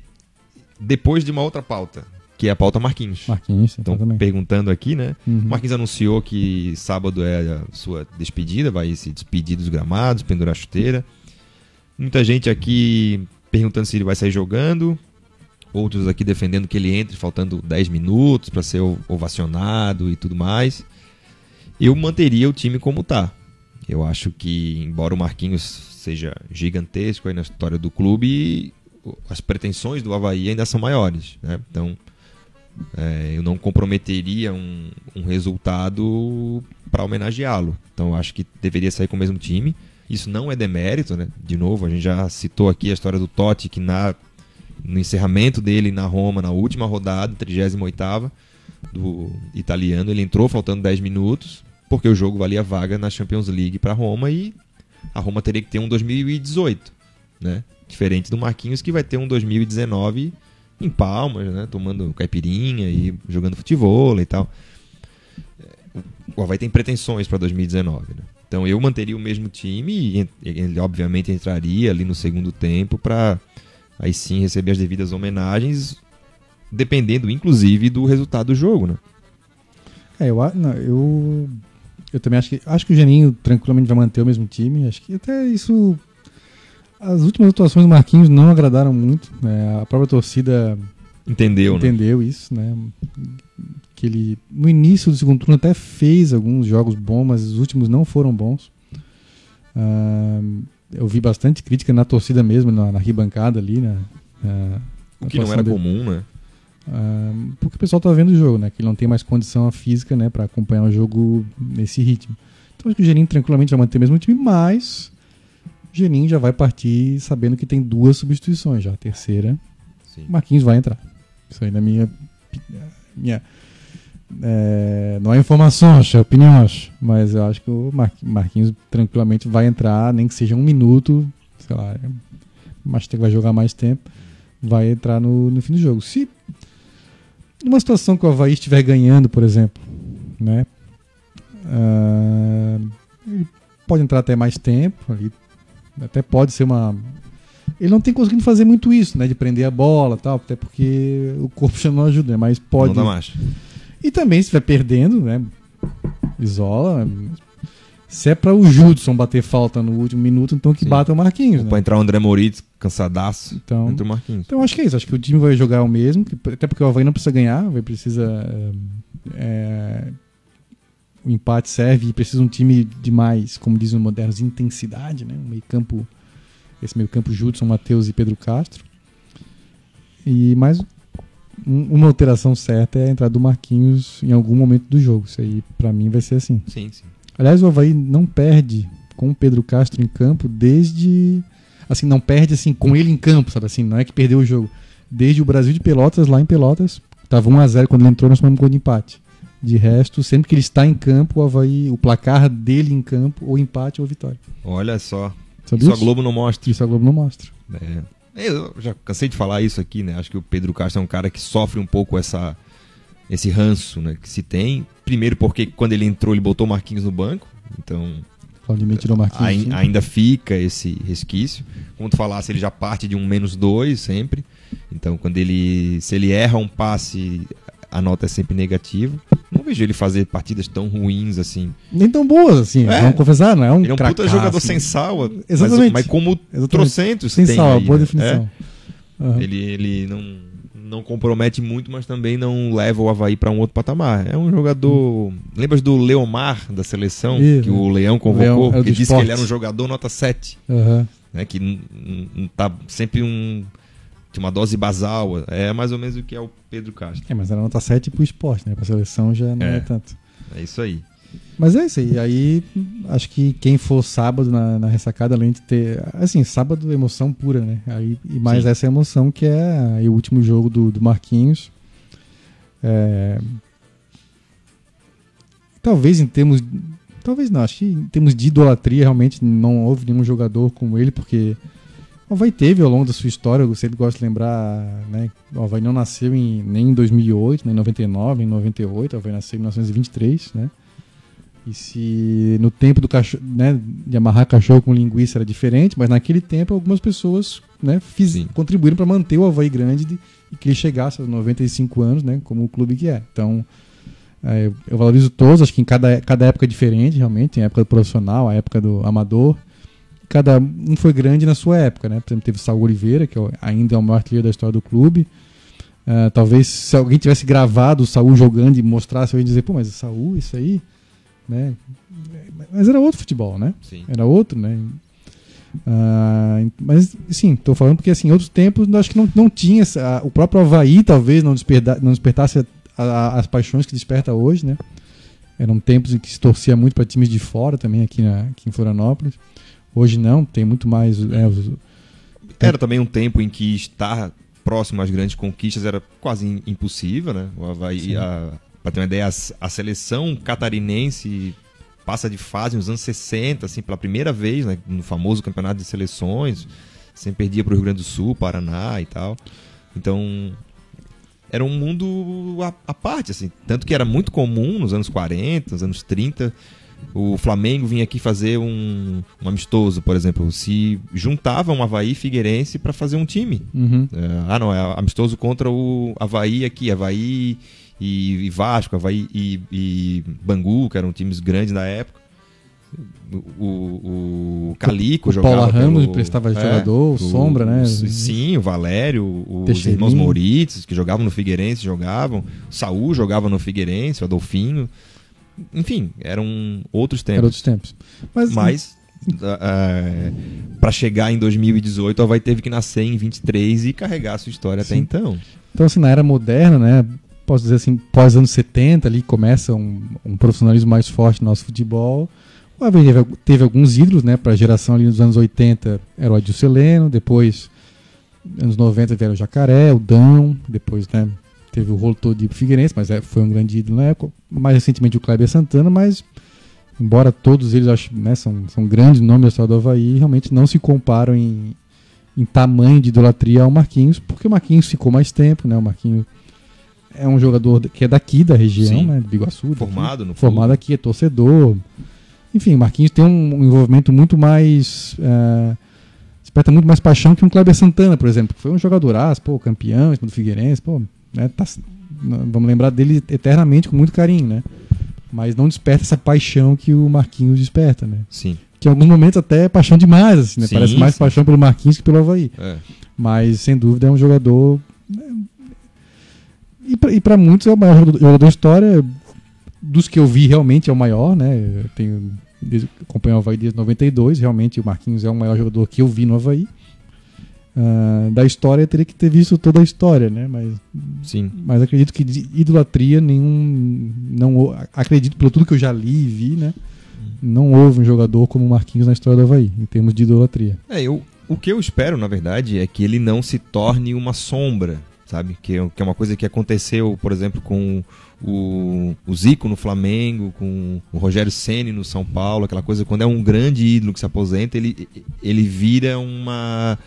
depois de uma outra pauta, que é a pauta Marquinhos. Marquinhos, Estão exatamente. perguntando aqui, né? Uhum. Marquinhos anunciou que sábado é a sua despedida, vai se despedir dos gramados, pendurar a chuteira. Muita gente aqui perguntando se ele vai sair jogando. Outros aqui defendendo que ele entre faltando 10 minutos para ser ovacionado e tudo mais. Eu manteria o time como tá. Eu acho que, embora o Marquinhos seja gigantesco aí na história do clube, as pretensões do Havaí ainda são maiores. Né? Então, é, eu não comprometeria um, um resultado para homenageá-lo. Então acho que deveria sair com o mesmo time. Isso não é demérito, né? De novo, a gente já citou aqui a história do Totti, que na, no encerramento dele na Roma, na última rodada, 38 do italiano, ele entrou faltando 10 minutos, porque o jogo valia vaga na Champions League para Roma e a Roma teria que ter um 2018, né? Diferente do Marquinhos que vai ter um 2019 em Palmas, né? Tomando caipirinha e jogando futebol e tal. O Havaí tem pretensões para 2019, né? Então eu manteria o mesmo time e ele obviamente entraria ali no segundo tempo para aí sim receber as devidas homenagens, dependendo inclusive do resultado do jogo, né? É, eu, não, eu, eu também acho que acho que o Geninho tranquilamente vai manter o mesmo time. Acho que até isso. As últimas atuações do Marquinhos não agradaram muito. né? A própria torcida Entendeu, né? entendeu isso, né? Que ele no início do segundo turno até fez alguns jogos bons, mas os últimos não foram bons. Ah, eu vi bastante crítica na torcida mesmo, na, na arquibancada ali, né? Ah, O que não era dele. comum, né? Ah, porque o pessoal tá vendo o jogo, né? Que ele não tem mais condição física, né, para acompanhar o jogo nesse ritmo. Então acho que o Geninho tranquilamente vai manter o mesmo time, mas o Geninho já vai partir sabendo que tem duas substituições já. A terceira, Sim. o Marquinhos vai entrar. Isso aí na minha minha é, não é informações, é opiniões, mas eu acho que o Mar- Marquinhos tranquilamente vai entrar, nem que seja um minuto, sei lá, mas tem que vai jogar mais tempo, vai entrar no, no fim do jogo. Se numa situação que o Havaí estiver ganhando, por exemplo, né? Uh, ele pode entrar até mais tempo, ali, até pode ser uma. Ele não tem conseguido fazer muito isso, né? De prender a bola tal, até porque o corpo já não ajuda, né? mas pode. Não dá mais. E também, se estiver perdendo, né? Isola. Se é para o Judson bater falta no último minuto, então que Sim. bata o Marquinhos. Né? Para entrar o André Moritz, cansadaço, então, entra o Marquinhos. Então acho que é isso. Acho que o time vai jogar o mesmo, até porque o Havaí não precisa ganhar, o Havaí precisa. É, o empate serve e precisa um time de mais, como dizem os modernos, intensidade, né? Um meio campo, esse meio campo Judson, Matheus e Pedro Castro. E mais uma alteração certa é a entrada do Marquinhos em algum momento do jogo. Isso aí, para mim, vai ser assim. Sim, sim. Aliás, o Havaí não perde com o Pedro Castro em campo desde. Assim, não perde assim com ele em campo, sabe assim? Não é que perdeu o jogo. Desde o Brasil de Pelotas, lá em Pelotas, tava 1x0 quando ele entrou, nós tomamos um gol de empate. De resto, sempre que ele está em campo, o Havaí, o placar dele em campo, ou empate ou vitória. Olha só. Sabe isso, isso a Globo não mostra. Isso a Globo não mostra. É. Eu já cansei de falar isso aqui, né? Acho que o Pedro Castro é um cara que sofre um pouco essa, esse ranço né, que se tem. Primeiro porque quando ele entrou, ele botou o Marquinhos no banco. Então. Claudinei tirou Marquinhos. ainda fica esse resquício. Como tu falasse, ele já parte de um menos dois sempre. Então, quando ele. Se ele erra um passe, a nota é sempre negativa. Não vejo ele fazer partidas tão ruins assim. Nem tão boas assim, é. vamos confessar, não é um Ele é um puta jogador sem sal, Exatamente. Mas, mas como Exatamente. trocentos sem sal, aí, boa né? definição. É. Uhum. Ele, ele não, não compromete muito, mas também não leva o Havaí para um outro patamar. É um jogador. Hum. Lembras do Leomar da seleção, que o Leão convocou? Leão, é que disse que ele era um jogador nota 7. Uhum. Né, que tá sempre um tinha uma dose basal. É mais ou menos o que é o Pedro Castro. É, mas era nota 7 pro esporte, né? Pra seleção já não é, é tanto. É isso aí. Mas é isso aí. Aí acho que quem for sábado na, na ressacada, além de ter. Assim, sábado emoção pura, né? Aí, e mais Sim. essa emoção que é o último jogo do, do Marquinhos. É... Talvez em termos. Talvez não, acho que em termos de idolatria realmente não houve nenhum jogador como ele, porque o Havaí teve ao longo da sua história, eu sempre gosto de lembrar, né? O Havaí não nasceu em, nem em 2008, nem em 99, nem em 98, o Havaí nasceu em 1923, né? E se no tempo do cachorro, né, de amarrar cachorro com linguiça era diferente, mas naquele tempo algumas pessoas né, fiz, contribuíram para manter o Havaí grande de, e que ele chegasse aos 95 anos, né, como o clube que é. Então, é, eu valorizo todos, acho que em cada, cada época é diferente, realmente. Tem a época do profissional, a época do amador cada um foi grande na sua época, né? Por exemplo, teve Saul Oliveira, que é ainda é o maior artilheiro da história do clube. Uh, talvez se alguém tivesse gravado o Saul jogando e mostrasse, ia dizer, pô, mas Saul, isso aí, né? Mas era outro futebol, né? Sim. Era outro, né? Uh, mas, sim, estou falando porque, assim, em outros tempos, acho que não, não tinha, uh, o próprio Havaí talvez não, desperta, não despertasse a, a, as paixões que desperta hoje, né? Eram tempos em que se torcia muito para times de fora também, aqui, na, aqui em Florianópolis. Hoje não, tem muito mais. É, os... Era também um tempo em que estar próximo às grandes conquistas era quase impossível, né? O Havaí, para ter uma ideia, a, a, seleção catarinense passa de fase nos anos 60, assim, pela primeira vez, né? no famoso campeonato de seleções, sempre perdia para o Rio Grande do Sul, Paraná e tal. Então, era um mundo à, à parte, assim. Tanto que era muito comum nos anos 40, nos anos 30, o Flamengo vinha aqui fazer um, um amistoso, por exemplo, se juntava um Havaí Figueirense para fazer um time. Uhum. É, ah, não, é amistoso contra o Havaí aqui, Havaí e, e Vasco, Havaí e, e, Bangu, que eram times grandes na época. O, o, o Calico o jogava. Paulo Ramos pelo, prestava é, jogador, o Sombra, né? Sim, o Valério, os irmãos Moritz, que jogavam no Figueirense, jogavam. O Saul jogava no Figueirense, o Adolfinho enfim, eram outros tempos. Eram outros tempos. Mas, Mas uh, uh, para chegar em 2018, o Havaí teve que nascer em 23 e carregar a sua história Sim. até então. Então, assim, na era moderna, né? Posso dizer assim, pós anos 70, ali começa um, um profissionalismo mais forte no nosso futebol. O Havaí teve, teve alguns ídolos, né? Para a geração ali dos anos 80 era o Adilson depois, anos 90 vieram o Jacaré, o Dão, depois, né? Teve o rolo todo de Figueirense, mas é, foi um grande ídolo na época. Mais recentemente o Kleber Santana, mas embora todos eles acho, né, são, são grandes nomes da história do Havaí, realmente não se comparam em, em tamanho de idolatria ao Marquinhos, porque o Marquinhos ficou mais tempo, né? O Marquinhos é um jogador que é daqui da região, Sim. né? Do Biguaçu. daqui. Formado no Formado clube. aqui, é torcedor. Enfim, Marquinhos tem um envolvimento muito mais. é, desperta muito mais paixão que um Kleber Santana, por exemplo. Foi um jogadoraço, pô, campeão do Figueirense, pô, né? Tá, vamos lembrar dele eternamente com muito carinho, né? Mas não desperta essa paixão que o Marquinhos desperta, né? Sim. Que em alguns momentos até é paixão demais, assim, né? Sim, Parece mais sim. paixão pelo Marquinhos que pelo Havaí. É. Mas, sem dúvida, é um jogador. né, E para muitos é o maior jogador da história. Dos que eu vi, realmente é o maior, né? Eu tenho, desde, acompanho o Havaí desde 92. Realmente, o Marquinhos é o maior jogador que eu vi no Havaí. Ah, da história, teria que ter visto toda a história, né? Mas, Sim. mas acredito que de idolatria nenhum. Não, acredito, pelo tudo que eu já li e vi, né? Não houve um jogador como o Marquinhos na história do Havaí, em termos de idolatria. É, eu, o que eu espero, na verdade, é que ele não se torne uma sombra, sabe? Que, é- que é uma coisa que aconteceu, por exemplo, com o, o Zico no Flamengo, com o Rogério Ceni no São Paulo, aquela coisa, quando é um grande ídolo que se aposenta, ele, ele vira uma,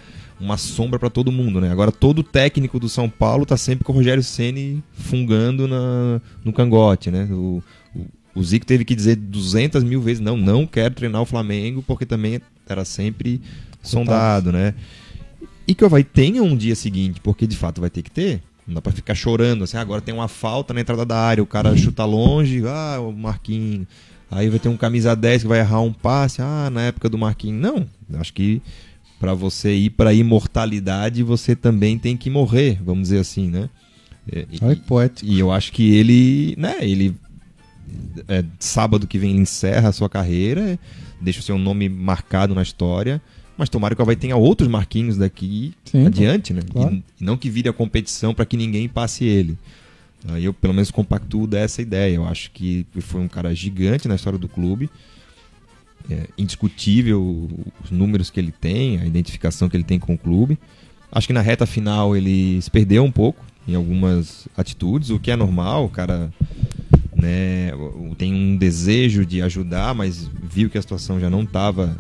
uma sombra para todo mundo, né? Agora, todo técnico do São Paulo tá sempre com o Rogério Ceni fungando na, no cangote, né? O, o, o Zico teve que dizer 200 mil vezes, não, não quero treinar o Flamengo, porque também era sempre sondado, né? E que o Havaí tenha um dia seguinte, porque de fato vai ter que ter. Não dá pra ficar chorando, assim, "Ah, agora tem uma falta na entrada da área, o cara chuta longe, ah, o Marquinhos. Aí vai ter um camisa 10 que vai errar um passe, ah, na época do Marquinhos. Não, acho que pra você ir pra imortalidade, você também tem que morrer, vamos dizer assim, né? É, e- Olha que poético. e eu acho que ele, né, ele é, sábado que vem ele encerra a sua carreira, deixa o seu nome marcado na história, mas tomara que o Havaí tenha outros Marquinhos daqui Sim, adiante, né? claro. E, não que vire a competição para que ninguém passe ele. Eu pelo menos compactuo dessa ideia. Eu acho que foi um cara gigante na história do clube. É indiscutível os números que ele tem, a identificação que ele tem com o clube. Acho que na reta final ele se perdeu um pouco em algumas atitudes, o que é normal, o cara né, tem um desejo de ajudar, mas viu que a situação já não estava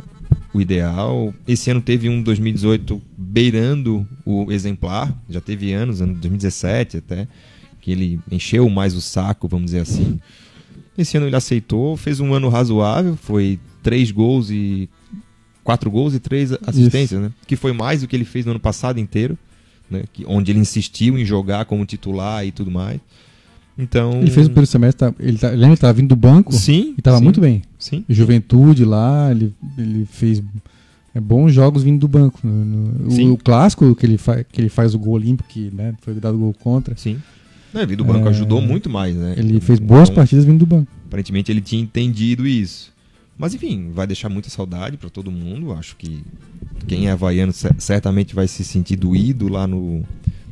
o ideal. Esse ano teve um 2018 beirando o exemplar, já teve anos, ano 2017 até, que ele encheu mais o saco, vamos dizer assim. Esse ano ele aceitou, fez um ano razoável, foi três gols e quatro gols e três assistências, né? Que foi mais do que ele fez no ano passado inteiro, né? Que, onde ele insistiu em jogar como titular e tudo mais. Então Ele fez o primeiro semestre, tá- ele tá, lembra que estava vindo do banco sim e estava sim, muito bem. Sim. Juventude lá, ele, ele fez é, bons jogos vindo do banco. No- no- o, o clássico que ele, fa, que ele faz o gol olímpico, que né, foi dado gol contra, Sim. Não, vir do banco É, ajudou muito mais, né? ele fez boas Então, partidas vindo do banco. Aparentemente ele tinha entendido isso. Mas enfim, vai deixar muita saudade para todo mundo. Acho que quem é havaiano cer- certamente vai se sentir doído lá no,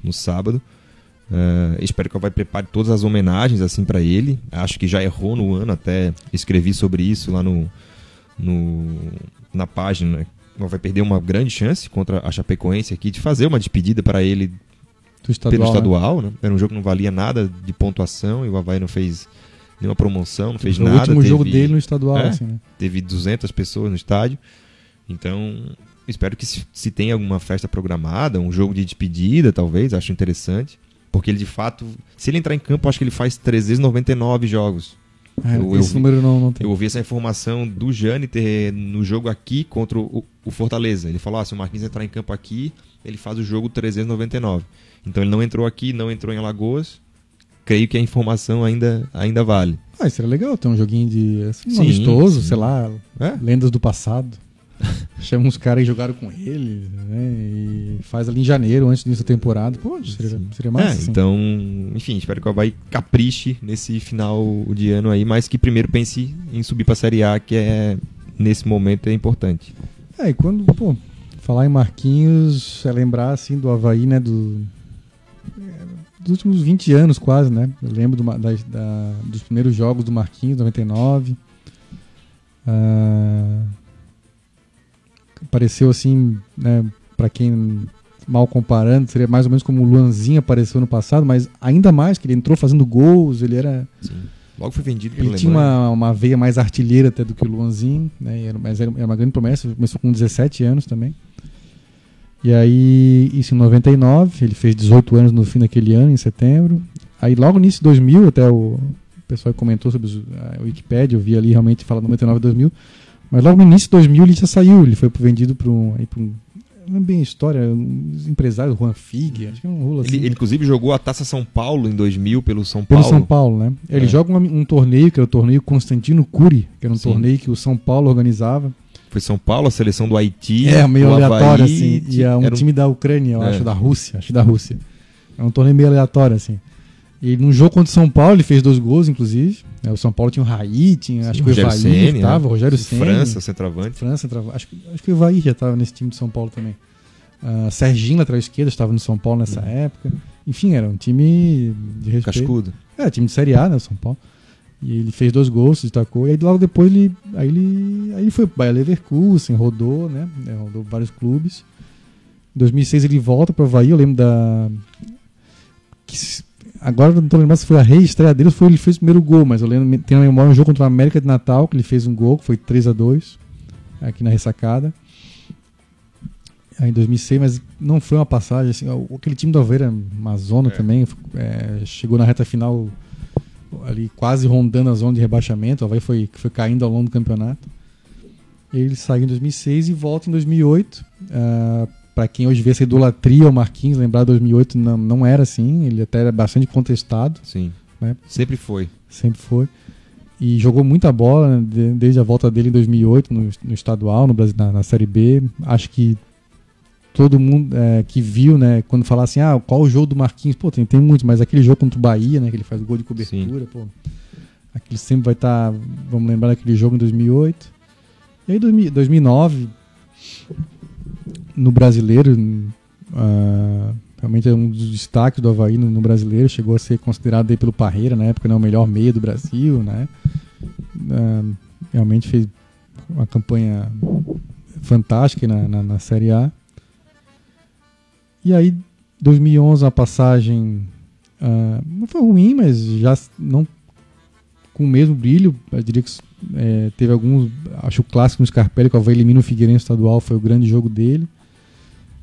no sábado. Eh, espero que eu vai prepare todas as homenagens assim para ele. Acho que já errou no ano, até escrevi sobre isso lá no, no na página. né? Vai perder uma grande chance contra a Chapecoense aqui de fazer uma despedida para ele estadual, pelo né? estadual, né? Era um jogo que não valia nada de pontuação e o Havaí não fez nenhuma promoção, não fez Foi nada. o último teve, jogo dele no estadual, É? assim, né? Teve 200 pessoas no estádio. Então, espero que se, se tenha alguma festa programada, um jogo de despedida, talvez, acho interessante. Porque ele, de fato, se ele entrar em campo, acho que ele faz 399 jogos. É, Eu- eu esse vi- número não, não tem. Eu ouvi essa informação do Jâniter no jogo aqui contra o, o Fortaleza. Ele falou: ah, se o Marquinhos entrar em campo aqui, ele faz o jogo 399. Então ele não entrou aqui, não entrou em Alagoas. Creio que a informação ainda, ainda vale. Ah, isso era legal, ter um joguinho de assim, Sim, amistoso, sim. sei lá, É? lendas do passado. Chama uns caras e jogaram com ele, né? E faz ali em janeiro, antes do início da temporada. Pô, seria, Sim. seria massa. É, assim. então, enfim, espero que o Havaí capriche nesse final de ano aí, mas que primeiro pense em subir pra Série A, que é, nesse momento, é importante. É, e quando, pô, falar em Marquinhos, é lembrar, assim, do Havaí, né, do... Dos últimos 20 anos, quase, né? Eu lembro do da- da- dos primeiros jogos do Marquinhos, 99. Ah, apareceu, assim, né, pra quem mal comparando, seria mais ou menos como o Luanzinho apareceu no passado, mas ainda mais, que ele entrou fazendo gols, ele era... Sim. Logo foi vendido pelo Ele tinha uma, uma veia mais artilheira até do que o Luanzinho, né? Era, mas era uma grande promessa. Começou com 17 anos também. E aí, isso em 99, ele fez 18 anos no fim daquele ano, em setembro. aí logo no início de 2000, até o, pessoal comentou sobre a Wikipedia, eu vi ali realmente fala 99 2000, mas logo no início de 2000 ele já saiu, ele foi vendido para um, aí um não é bem a história, os empresários, Juan Fig, acho que é um rolo assim. Ele, ele, inclusive jogou a Taça São Paulo em 2000 pelo São Pelo Paulo. São Paulo, né? Ele É. joga um, um torneio, que era o torneio Constantino Curi, que era um Sim. torneio que o São Paulo organizava. Foi São Paulo, a seleção do Haiti. É, meio do aleatório, assim. E é um era time da Ucrânia, eu É. acho, da Rússia, acho da Rússia. É um torneio meio aleatório, assim. E num jogo contra o São Paulo, ele fez dois gols, inclusive. É, O São Paulo tinha o Raí, tinha, acho que o Ceni, tava, né? o Rogério Ceni. França, centroavante. França, trava- acho, que- acho que o Evair já estava nesse time de São Paulo também. Ah, Serginho, lateral esquerdo, estava no São Paulo Uhum. nessa época. Enfim, era um time de respeito. Cascudo. É, time de Série A, né, São Paulo. E ele fez dois gols, se destacou. E aí logo depois ele, aí ele, aí ele foi Bayer Leverkusen, rodou, né, é, rodou vários clubes. Em 2006 ele volta para o Havaí, eu lembro da... agora não tô lembrando se foi a reestreia dele ou foi ele fez o primeiro gol, mas eu lembro, tenho na memória um jogo contra o América de Natal, que ele fez um gol, que foi 3 a 2 aqui na ressacada. Aí em 2006, mas não foi uma passagem assim. Aquele time do Alveira, uma zona É. também, é, chegou na reta final ali quase rondando a zona de rebaixamento. O Havaí foi, foi caindo ao longo do campeonato. Ele saiu em 2006 e volta em 2008. Ah, para quem hoje vê essa idolatria ao Marquinhos, lembrar 2008 não, não era assim. Ele até era bastante contestado, Sim. né? Sempre foi. sempre foi. E jogou muita bola né, de- desde a volta dele em 2008 no, no estadual, no Brasil, na, na Série B. Acho que todo mundo é, que viu, né, quando falar assim, ah, qual o jogo do Marquinhos? Pô, tem, tem muitos, mas aquele jogo contra o Bahia, né, que ele faz o gol de cobertura, pô. Aquele sempre vai estar, vamos lembrar daquele jogo em 2008. E aí 2000 2009 no Brasileiro, ah, realmente é um dos destaques do Havaí no, no Brasileiro, chegou a ser considerado aí pelo Parreira, na época, né, o melhor meia do Brasil, né? Ah, realmente fez uma campanha fantástica na, na, na Série A. E aí, 2011, a passagem ah, não foi ruim, mas já não com o mesmo brilho. Eu diria que eh, teve alguns. Acho o clássico no Scarpelli, que o Havaí elimina o Figueirense estadual, foi o grande jogo dele.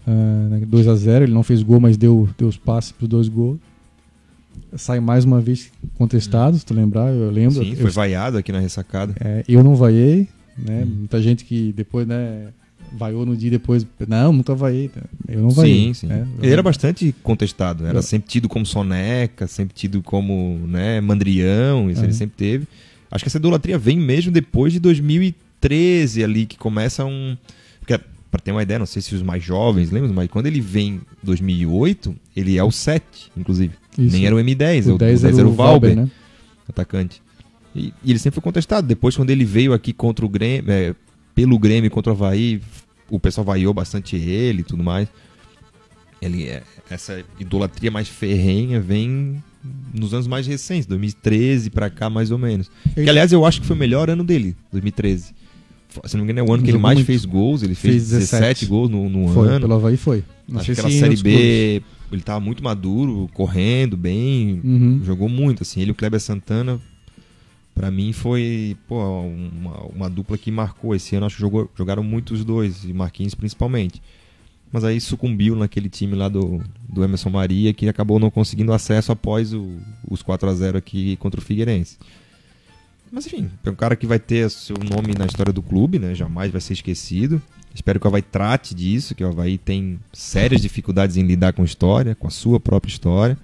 Ah, né, 2 a 0 ele não fez gol, mas deu, deu os passes para os dois gols. Sai mais uma vez contestado, se tu lembrar, eu lembro. Sim, eu, foi vaiado aqui na ressacada. é, eu não vaiei, né? Hum. Muita gente que depois, né, vaiou no dia depois. Não, nunca vaiei. Eu não vaiei. Sim, sim. né? Ele era bastante contestado. Era Eu- sempre tido como soneca, sempre tido como né, mandrião, isso É. ele sempre teve. Acho que essa idolatria vem mesmo depois de 2013 ali, que começa um... Porque, pra ter uma ideia, não sei se os mais jovens lembram, mas quando ele vem em 2008, ele é o 7, inclusive. Isso. Nem era o M10, o 10 era o Valber, Valber, né? atacante. E, e ele sempre foi contestado. Depois, quando ele veio aqui contra o Grêmio, é, pelo Grêmio contra o Havaí, o pessoal vaiou bastante ele e tudo mais. Ele é, essa idolatria mais ferrenha vem nos anos mais recentes, 2013 pra cá mais ou menos. Ele- Que aliás eu acho que foi o melhor ano dele, 2013. F- Se não me engano é o ano que ele mais muito. fez gols, ele fez, Fez 17. 17 gols no, no Foi, ano. pelo Havaí foi. Não acho que Série B ele tava muito maduro, correndo bem, clubes. Uhum. jogou muito, assim. Ele e o Kleber Santana, pra mim, foi pô, uma, uma dupla que marcou. Esse ano acho que jogou, jogaram muito os dois, e Marquinhos principalmente. Mas aí sucumbiu naquele time lá do, do Emerson Maria, que acabou não conseguindo acesso após o- os 4 a 0 aqui contra o Figueirense. Mas enfim, é um cara que vai ter seu nome na história do clube, né? Jamais vai ser esquecido. Espero que o Havaí trate disso, que o Havaí tem sérias dificuldades em lidar com história, com a sua própria história.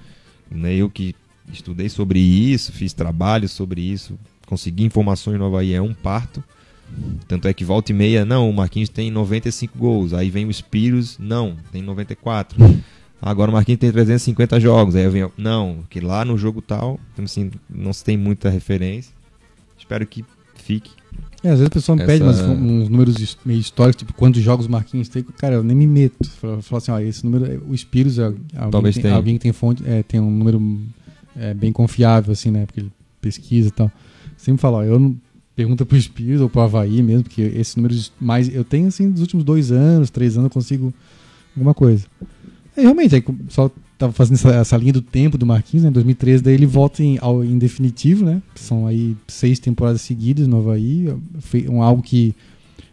Né? Eu que estudei sobre isso, fiz trabalho sobre isso, consegui informações no Havaí é um parto. Tanto é que volta e meia, não, o Marquinhos tem 95 gols. Aí vem o Spiros, não, tem 94. Agora o Marquinhos tem 350 jogos. Aí vem, não, que lá no jogo tal, então, assim, não se tem muita referência. Espero que fique. É, às vezes o pessoal me Essa- pede umas- uns números meio históricos, tipo, quantos jogos o Marquinhos tem. Cara, eu nem me meto. Fala fala assim, ó, esse número, é- o Spiros é alguém, Talvez que tem, alguém que tem fonte, é, tem um número é, bem confiável, assim, né? Porque ele pesquisa e tal. Sempre fala, ó, eu não. Pergunta pro Spiros ou pro Havaí mesmo, porque esses números mais. Eu tenho, assim, dos últimos dois anos, três anos, eu consigo alguma coisa. É, realmente, aí só tava fazendo essa, essa linha do tempo do Marquinhos, né? Em 2013, daí ele volta em, ao, em definitivo, né? São aí seis temporadas seguidas no Havaí. Um, algo que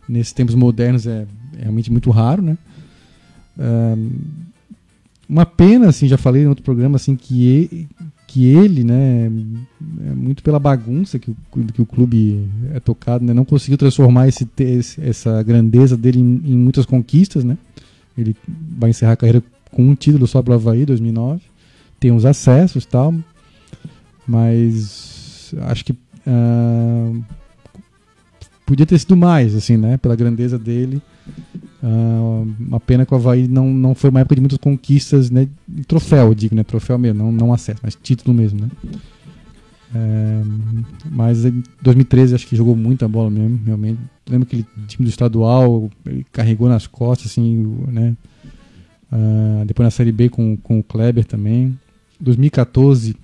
nesses tempos modernos é, é realmente muito raro, né? Ahn, uma pena, assim, já falei em outro programa, assim, que, e- que ele, né, é muito pela bagunça que o, que o clube é tocado, né, não conseguiu transformar esse, essa grandeza dele em, em, muitas conquistas, né? Ele vai encerrar a carreira com um título só para o Havaí, 2009. Tem uns acessos tal, mas acho que uh, podia ter sido mais, assim, né? Pela grandeza dele. Uh, uma pena que o Havaí não, não foi uma época de muitas conquistas, né? Troféu, digo, né? Troféu mesmo, não, não acesso, mas título mesmo, né? É, mas em 2013 acho que jogou muita bola mesmo, realmente. Lembro que ele time do estadual, ele carregou nas costas, assim, né? Uh, depois na Série B com, com o Kleber também. 2014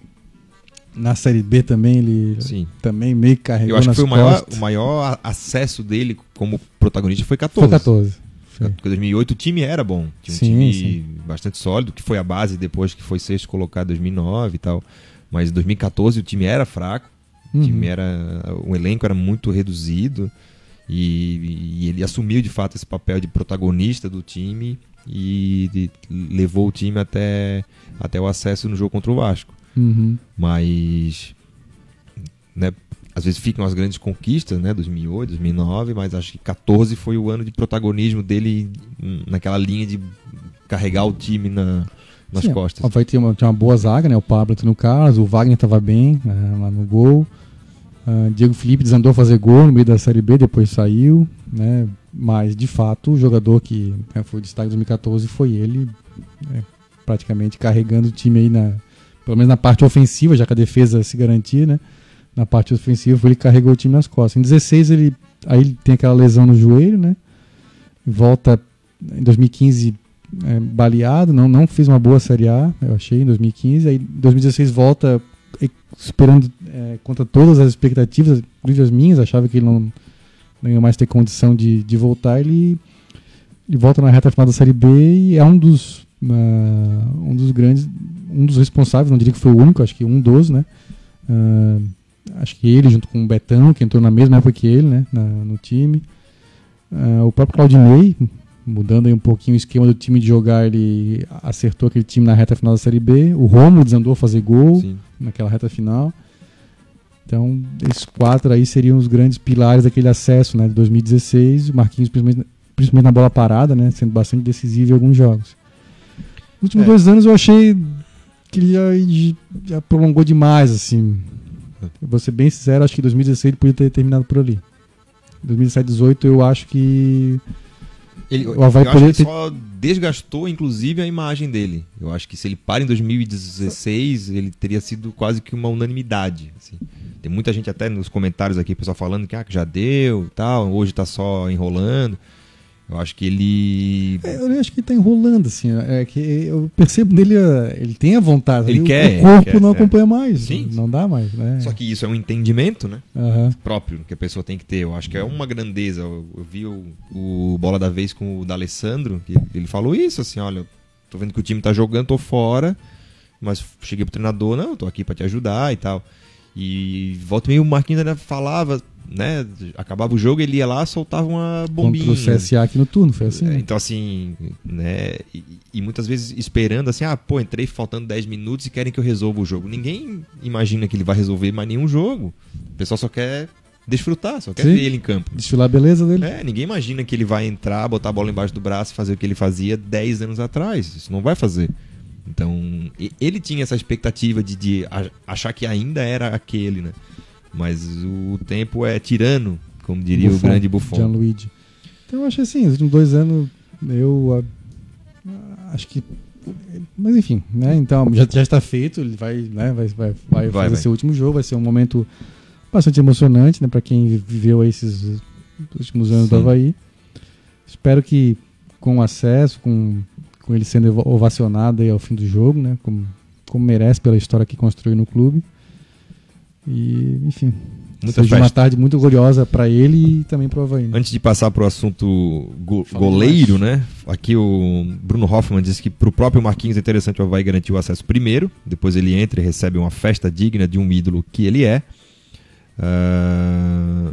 na Série B também ele Sim. também meio carregou Eu acho que foi o maior, o maior acesso dele como protagonista foi 14. Foi 14. Porque 2008 o time era bom. Tinha um Sim, time sim. bastante sólido, que foi a base depois que foi sexto colocado em 2009 e tal. Mas em 2014 o time era fraco. O Uhum. time era. O elenco era muito reduzido. E, e ele assumiu de fato esse papel de protagonista do time e de- levou o time até, até o acesso no jogo contra o Vasco. Uhum. Mas. Né, às vezes ficam as grandes conquistas, né? 2008, 2009, mas acho que 14 foi o ano de protagonismo dele naquela linha de carregar o time na, nas Sim, costas. ó, Vai ter uma, tinha uma boa zaga, né? O Pablo no Carlos, o Wagner estava bem né, lá no gol. Ah, Diego Felipe desandou a fazer gol no meio da Série B, depois saiu, né? Mas de fato o jogador que né, foi destaque de 2014 foi ele, né, praticamente carregando o time aí na, pelo menos na parte ofensiva, já que a defesa se garantia, né? Na parte ofensiva ele carregou o time nas costas. Em 16 ele aí ele tem aquela lesão no joelho, né? Volta em 2015 é, baleado, não, não fez uma boa Série A, eu achei, em 2015. Aí em 2016 volta e- superando é, contra todas as expectativas, inclusive as minhas, achava que ele não, não ia mais ter condição de, de voltar. Ele, ele volta na reta final da Série B e é um dos, ah, um dos grandes, um dos responsáveis, não diria que foi o único, acho que um dos, né? Ah, acho que ele, junto com o Betão, que entrou na mesma época que ele, né? na- no time. Ah, o próprio Claudinei, mudando aí um pouquinho o esquema do time de jogar, ele acertou aquele time na reta final da Série B. O Romulo desandou a fazer gol Sim. naquela reta final. Então, esses quatro aí seriam os grandes pilares daquele acesso né, de 2016. O Marquinhos, principalmente, principalmente na bola parada, né, sendo bastante decisivo em alguns jogos. Nos últimos É. dois anos eu achei que ele já, já prolongou demais. assim. Vou ser bem sincero, acho que 2016 ele podia ter terminado por ali. 2017, 2018 eu acho que Ele, O Havaí eu acho que ter- só desgastou, inclusive, a imagem dele. Eu acho que se ele para em 2016, ele teria sido quase que uma unanimidade. assim. Tem muita gente até nos comentários aqui, pessoal falando que, ah, que já deu e tal, hoje tá só enrolando. Eu acho que ele. É, Eu acho que ele tá enrolando, assim. É que eu percebo nele, ele tem a vontade. Ele quer, O corpo quer, não é. acompanha mais. Sim. Não dá mais, né? Só que isso é um entendimento, né? Aham. próprio que a pessoa tem que ter. Eu acho que é uma grandeza. Eu, eu vi o, o Bola da Vez com o D'Alessandro, que ele falou isso, assim, olha, tô vendo que o time tá jogando, tô fora, mas cheguei pro treinador, não, tô aqui pra te ajudar e tal. E volta meio o Marquinhos ainda falava, né, acabava o jogo, ele ia lá, soltava uma bombinha. Contra o CSA aqui no turno, foi assim. Né? Então, assim, né? E, e muitas vezes esperando assim, ah, pô, entrei faltando 10 minutos e querem que eu resolva o jogo. Ninguém imagina que ele vai resolver mais nenhum jogo. O pessoal só quer desfrutar, só quer Sim. ver ele em campo. Desfilar a beleza dele. É, ninguém imagina que ele vai entrar, botar a bola embaixo do braço e fazer o que ele fazia 10 anos atrás. Isso não vai fazer. Então, ele tinha essa expectativa de, de achar que ainda era aquele, né? Mas o tempo é tirano, como diria o Buffon, grande Buffon. Gianluigi. Então eu acho assim, os últimos dois anos eu ah, acho que. Mas enfim, né? Então já, já está feito, ele vai, né? vai, vai, vai, Vai, fazer vai. seu último jogo, vai ser um momento bastante emocionante, né? Para quem viveu esses últimos anos do Sim. Havaí. Espero que com acesso, com, com ele sendo ova- ovacionado ao fim do jogo, né? Como, como merece pela história que construiu no clube. E, enfim, Muita seja uma festa. tarde muito gloriosa para ele e também para o Havaí. né? Antes de passar para o assunto go- goleiro, né? Aqui o Bruno Hoffman disse que para o próprio Marquinhos é interessante o Havaí garantir o acesso primeiro, depois ele entra e recebe uma festa digna de um ídolo que ele é. Ah,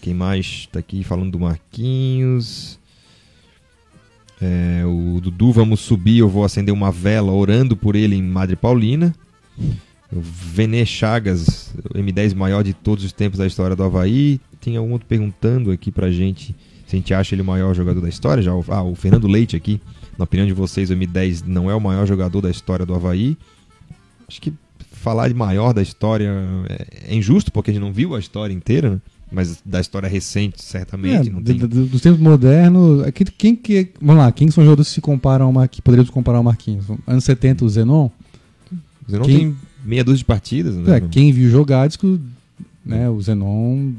Quem mais está aqui falando do Marquinhos? É, o Dudu, vamos subir, eu vou acender uma vela orando por ele em Madre Paulina. O Vene Chagas, o M10 maior de todos os tempos da história do Havaí. Tem algum outro perguntando aqui pra gente se a gente acha ele o maior jogador da história. Já, o- ah, o Fernando Leite aqui. Na opinião de vocês, o M10 não é o maior jogador da história do Havaí. Acho que falar de maior da história é, é injusto, porque a gente não viu a história inteira, né? Mas da história recente, certamente. É, não tem... dos tempos modernos, é que- quem que. Vamos lá, quem são jogadores que se comparam ao Marquinhos? Poderíamos comparar ao Marquinhos? Anos 70, o Zenon? Não quem- tem meia dúzia de partidas, né? É, quem viu jogar diz que né, o Zenon,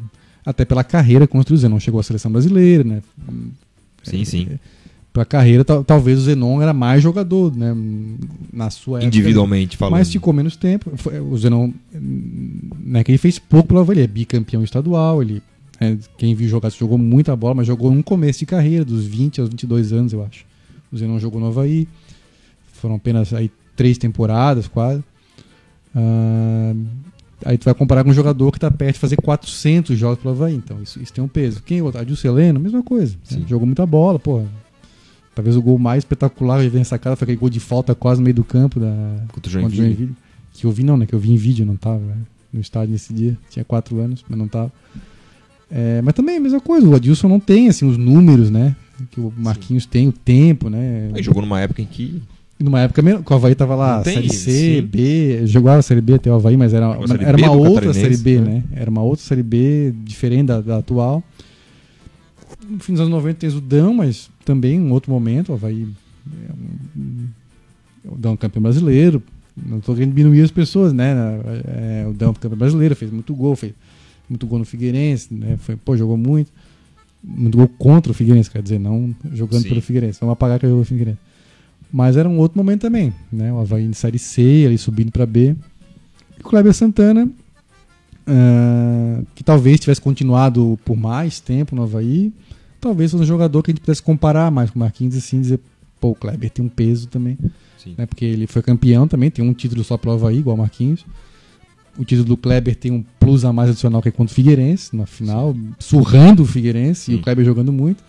até pela carreira, construiu. O Zenon chegou à seleção brasileira, né? Sim, sim. Pela carreira, tal- talvez o Zenon era mais jogador, né? Na sua época. Individualmente falando. Mas ficou menos tempo. O Zenon, né, que ele fez pouco pelo Havaí, ele é bicampeão estadual, ele, é, quem viu jogar, jogou muita bola, mas jogou no começo de carreira, dos 20 aos 22 anos, eu acho. O Zenon jogou no Havaí, foram apenas aí três temporadas, quase. Ah, aí tu vai comparar com um jogador que está perto de fazer 400 jogos pelo Havaí, então isso, isso tem um peso. Quem é o outro? Adilson Heleno, mesma coisa. né? Sim. Jogou muita bola, porra. Talvez o gol mais espetacular vi nessa cara foi aquele gol de falta quase no meio do campo da, Contra o Joinville. Joinville. Que eu vi não, né? Que eu vi em vídeo, não tava né, no estádio nesse dia. Tinha quatro anos, mas não tava. É, mas também é a mesma coisa, o Adilson não tem assim os números, né? Que o Marquinhos tem, o tempo, né? Aí jogou numa época em que E numa época mesmo, que o Havaí tava lá, Série C, sim. B, jogava a Série B até o Havaí, mas era, Jogou a Série era B uma outra Série B, né? né? Era uma outra Série B diferente da, da atual. No fim dos anos 90 tem o Dão, mas também um outro momento, o Havaí é um, o Dão é campeão brasileiro. Não estou querendo diminuir as pessoas, né? É, o Dão é campeão brasileiro, fez muito gol, fez muito gol no Figueirense, né? Foi, pô, jogou muito. Muito gol contra o Figueirense, quer dizer, não jogando Sim. pelo Figueirense. Vamos apagar que jogou o Figueirense. Mas era um outro momento também, né? O Havaí em Série C, ali subindo para B. E o Kleber Santana, ah, que talvez tivesse continuado por mais tempo no Havaí, talvez fosse um jogador que a gente pudesse comparar mais com o Marquinhos e assim dizer, pô, o Kleber tem um peso também, Sim. né? Porque ele foi campeão também, tem um título só pro Havaí, igual o Marquinhos. O título do Kleber tem um plus a mais adicional que é contra o Figueirense, na final, surrando o Figueirense e Sim. o Kleber jogando muito.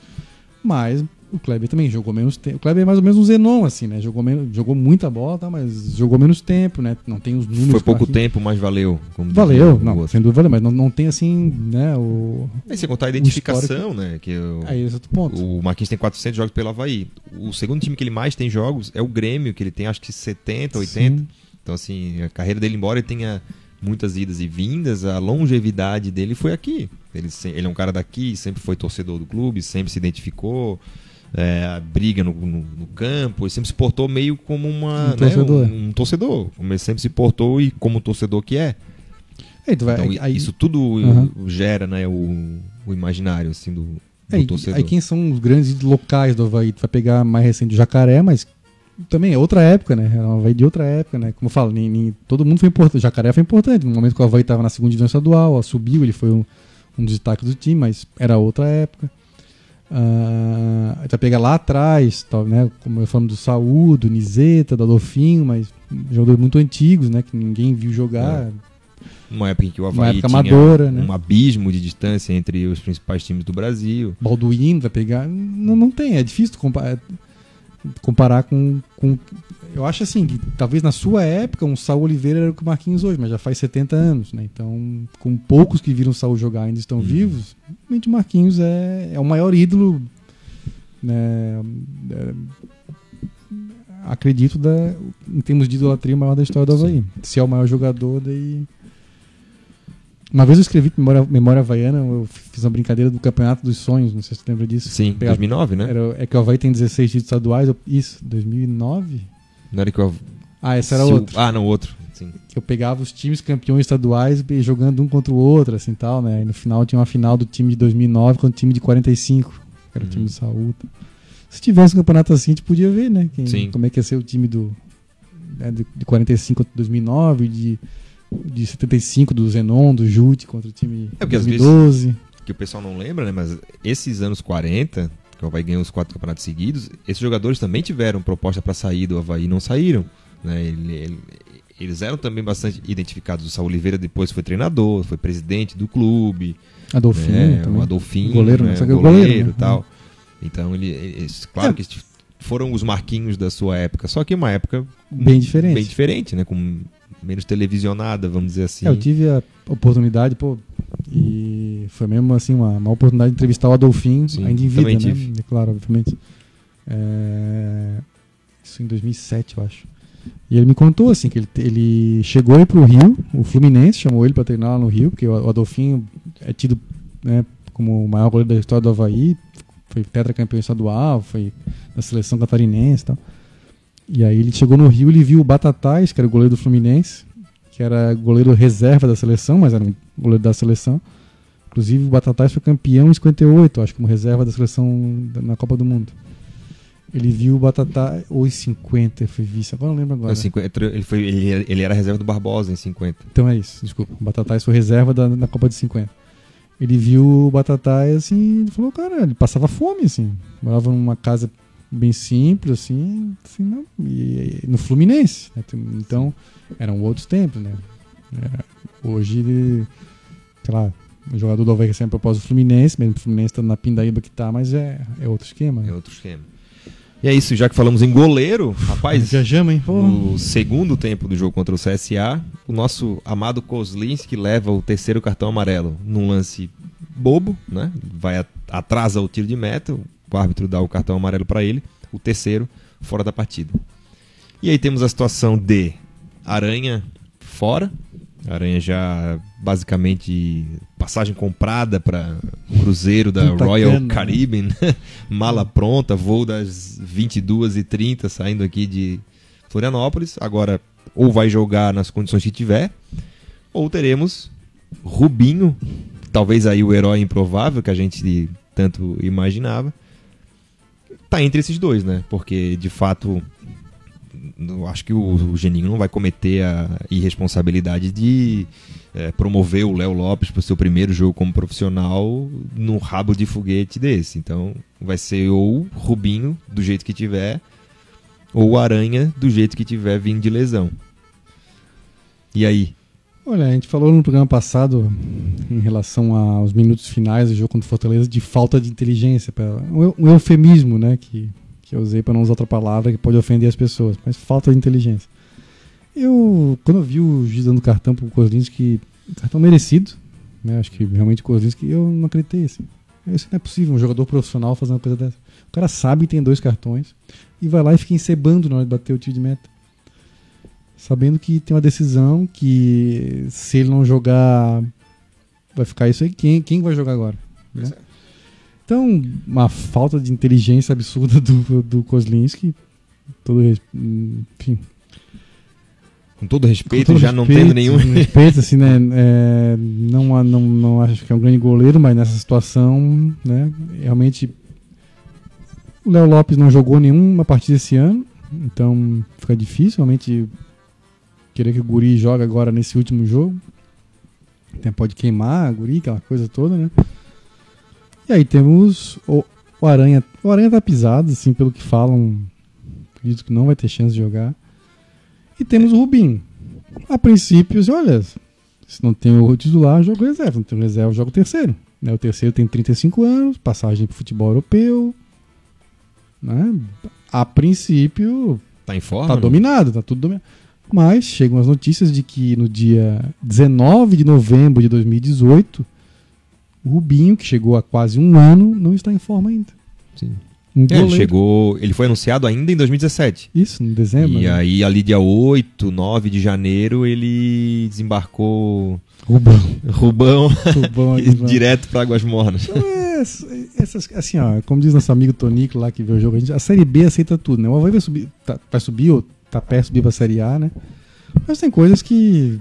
Mas o Kleber também jogou menos tempo. O Kleber é mais ou menos um Zenon, assim, né? Jogou, menos, jogou muita bola, tá? mas jogou menos tempo, né? Não tem os números. Foi pouco tempo, mas valeu. Valeu, não, outro. sem dúvida valeu, mas não, não tem assim, né? O... Aí você contar a identificação, né? Que o, Aí esse é outro ponto. o Marquinhos tem 400 jogos pelo Havaí. O segundo time que ele mais tem jogos é o Grêmio, que ele tem acho que 70, 80. Sim. Então, assim, a carreira dele, embora ele tenha muitas idas e vindas, a longevidade dele foi aqui. Ele, ele é um cara daqui, sempre foi torcedor do clube, sempre se identificou, é, briga no, no- no campo, ele sempre se portou meio como uma, Um né, torcedor. um, um torcedor. Como ele sempre se portou e como torcedor que é. Então, aí, aí- isso tudo gera né, o, o imaginário assim, do, do aí, torcedor. aí quem são os grandes locais do Havaí? Tu vai pegar mais recente o Jacaré, mas também é outra época, né? Era um Havaí de outra época, né? Como eu falo, nem, nem- todo mundo foi importante. O Jacaré foi importante. No momento que o Havaí estava na segunda divisão estadual, subiu, ele foi um, um dos destaques do time, mas era outra época. Tu vai pegar lá atrás, tal, né? Como eu falo do Saúl, do Nizeta, do Adolfinho, mas jogadores muito antigos, né? Que ninguém viu jogar. Uma época em que o Havaí tinha amadora, né? um abismo de distância entre os principais times do Brasil. Balduino vai pegar. Não, não tem, é difícil comparar, comparar com, com. Eu acho assim, que talvez na sua época um Saul Oliveira era o que o Marquinhos hoje, mas já faz 70 anos, né? Então, com poucos que viram o Saul jogar ainda estão Uhum. vivos, realmente o Marquinhos é, é o maior ídolo, né? é, acredito, da, em termos de idolatria, o maior da história do Havaí. Se é o maior jogador, daí. Uma vez eu escrevi Memória, Memória Havaiana, eu fiz uma brincadeira do Campeonato dos Sonhos, não sei se você lembra disso. Sim, Pegar- 2009, né? Era, é que o Havaí tem 16 títulos estaduais, eu- isso, 2009? Não era que o Havaí- Ah, esse era o- outro. Ah, não, outro. Sim. Eu pegava os times campeões estaduais jogando um contra o outro, assim tal, né? E no final tinha uma final do time de 2009 contra o time de 45, que era o Uhum. time do Saúl. tá? Se tivesse um campeonato assim, a gente podia ver, né? Quem- Sim. Como é que ia ser o time do né, de, de 45 contra 2009, de, de 75 do Zenon, do Jute contra o time É, de porque às vezes- 2012. Que o pessoal não lembra, né? Mas esses anos 40, que o Havaí ganhou os quatro campeonatos seguidos, esses jogadores também tiveram proposta para sair do Havaí e não saíram. Né? Ele- ele- eles eram também bastante identificados. O Saul Oliveira depois foi treinador, foi presidente do clube. Adolfinho né? o Adolfinho, Goleiro, né? né? O goleiro, goleiro, né? tal. Então, ele, eles- claro É. que foram os marquinhos da sua época, só que uma época Bem diferente. bem diferente, né? Com menos televisionada, vamos dizer assim. É, eu tive a oportunidade, pô, e foi mesmo assim uma, uma oportunidade de entrevistar o Adolfinho, Sim, ainda em vida, né? tive. É Claro, obviamente. É, Isso em 2007, eu acho. E ele me contou assim que ele, ele chegou aí pro Rio, o Fluminense chamou ele para treinar lá no Rio, porque o Adolfinho é tido né, como o maior goleiro da história do Havaí, foi tetracampeão estadual, foi da seleção catarinense e tal. E aí ele chegou no Rio, ele viu o Batatais, que era o goleiro do Fluminense, que era goleiro reserva da seleção, mas era um goleiro da seleção. Inclusive o Batatais foi campeão em 58, acho, como reserva da seleção na Copa do Mundo. Ele viu o Batatais, ou em 50, foi vice, agora não lembro agora. Em 50, ele, foi, ele, ele era reserva do Barbosa em 50. Então é isso, desculpa. O Batatais foi reserva da, na Copa de 50. Ele viu o Batatais assim, ele falou, cara, ele passava fome, assim. Morava numa casa bem simples, assim, assim não, e, e no Fluminense. né? Então, eram outros tempos, né? Era- hoje ele, sei lá, o jogador do que sempre propôs o Fluminense, mesmo o Fluminense tá na pindaíba que tá, mas é, é outro esquema. É outro esquema. E é isso, já que falamos em goleiro, rapaz, Viajamos, hein? Pô. no segundo tempo do jogo contra o CSA, o nosso amado Kozlinski leva o terceiro cartão amarelo num lance bobo, né? Vai atrasa o tiro de meta, o árbitro dá o cartão amarelo para ele, o terceiro fora da partida. E aí temos a situação de Aranha fora, Aranha já basicamente passagem comprada para cruzeiro da Punta Royal Cana, né? Caribbean, [laughs] mala pronta, voo das 22h30 saindo aqui de Florianópolis. Agora, ou vai jogar nas condições que tiver, ou teremos Rubinho, talvez aí o herói improvável que a gente tanto imaginava. Tá entre esses dois, né? Porque de fato eu acho que o, o Geninho não vai cometer a irresponsabilidade de é, promover o Léo Lopes para o seu primeiro jogo como profissional num rabo de foguete desse. Então vai ser ou Rubinho, do jeito que tiver, ou Aranha, do jeito que tiver vindo de lesão. E aí? Olha, a gente falou no programa passado, em relação aos minutos finais do jogo contra o Fortaleza, de falta de inteligência. Um um eufemismo, né? Que, que eu usei para não usar outra palavra que pode ofender as pessoas, mas falta de inteligência. Eu, quando eu vi o juiz dando cartão pro Kozlinski, cartão merecido, né? Acho que realmente o Kozlinski, eu não acreditei, assim. Isso não é possível, um jogador profissional fazendo uma coisa dessa. O cara sabe que tem dois cartões e vai lá e fica encebando na hora de bater o tiro de meta sabendo que tem uma decisão que se ele não jogar vai ficar isso aí quem quem vai jogar agora né? então uma falta de inteligência absurda do do Kozlinski todo enfim Com todo respeito, com todo já não respeito, tendo nenhum. respeito assim né é, não não não acho que é um grande goleiro mas nessa situação né realmente o Léo Lopes não jogou nenhuma partida esse ano então fica difícil realmente querer que o Guri joga agora nesse último jogo. Até pode queimar a Guri, aquela coisa toda, né? E aí temos o, o Aranha. O Aranha tá pisado, assim, pelo que falam. Acredito que não vai ter chance de jogar. E temos o Rubinho. A princípio, assim, olha, se não tem o titular, joga o reserva. Não tem o reserva, joga o terceiro. Né? O terceiro tem 35 anos, passagem pro futebol europeu. Né? A princípio, Tá em forma? Tá não? dominado, tá tudo dominado. Mas chegam as notícias de que no dia 19 de novembro de 2018, o Rubinho, que chegou há quase um ano, não está em forma ainda. Sim. Um É, ele chegou. Ele foi anunciado ainda em 2017. Isso, no dezembro. e né? aí, ali dia 8, 9 de janeiro, ele desembarcou Rubão. Rubão Rubão [laughs] direto para Águas Mornas. Então, é, essas, assim, ó, como diz nosso amigo Tonico lá que vê o jogo, a, gente, a Série B aceita tudo, né? O Havaí vai subir, tá, vai subir ou tá perto de subir pra Série A, né? Mas tem coisas que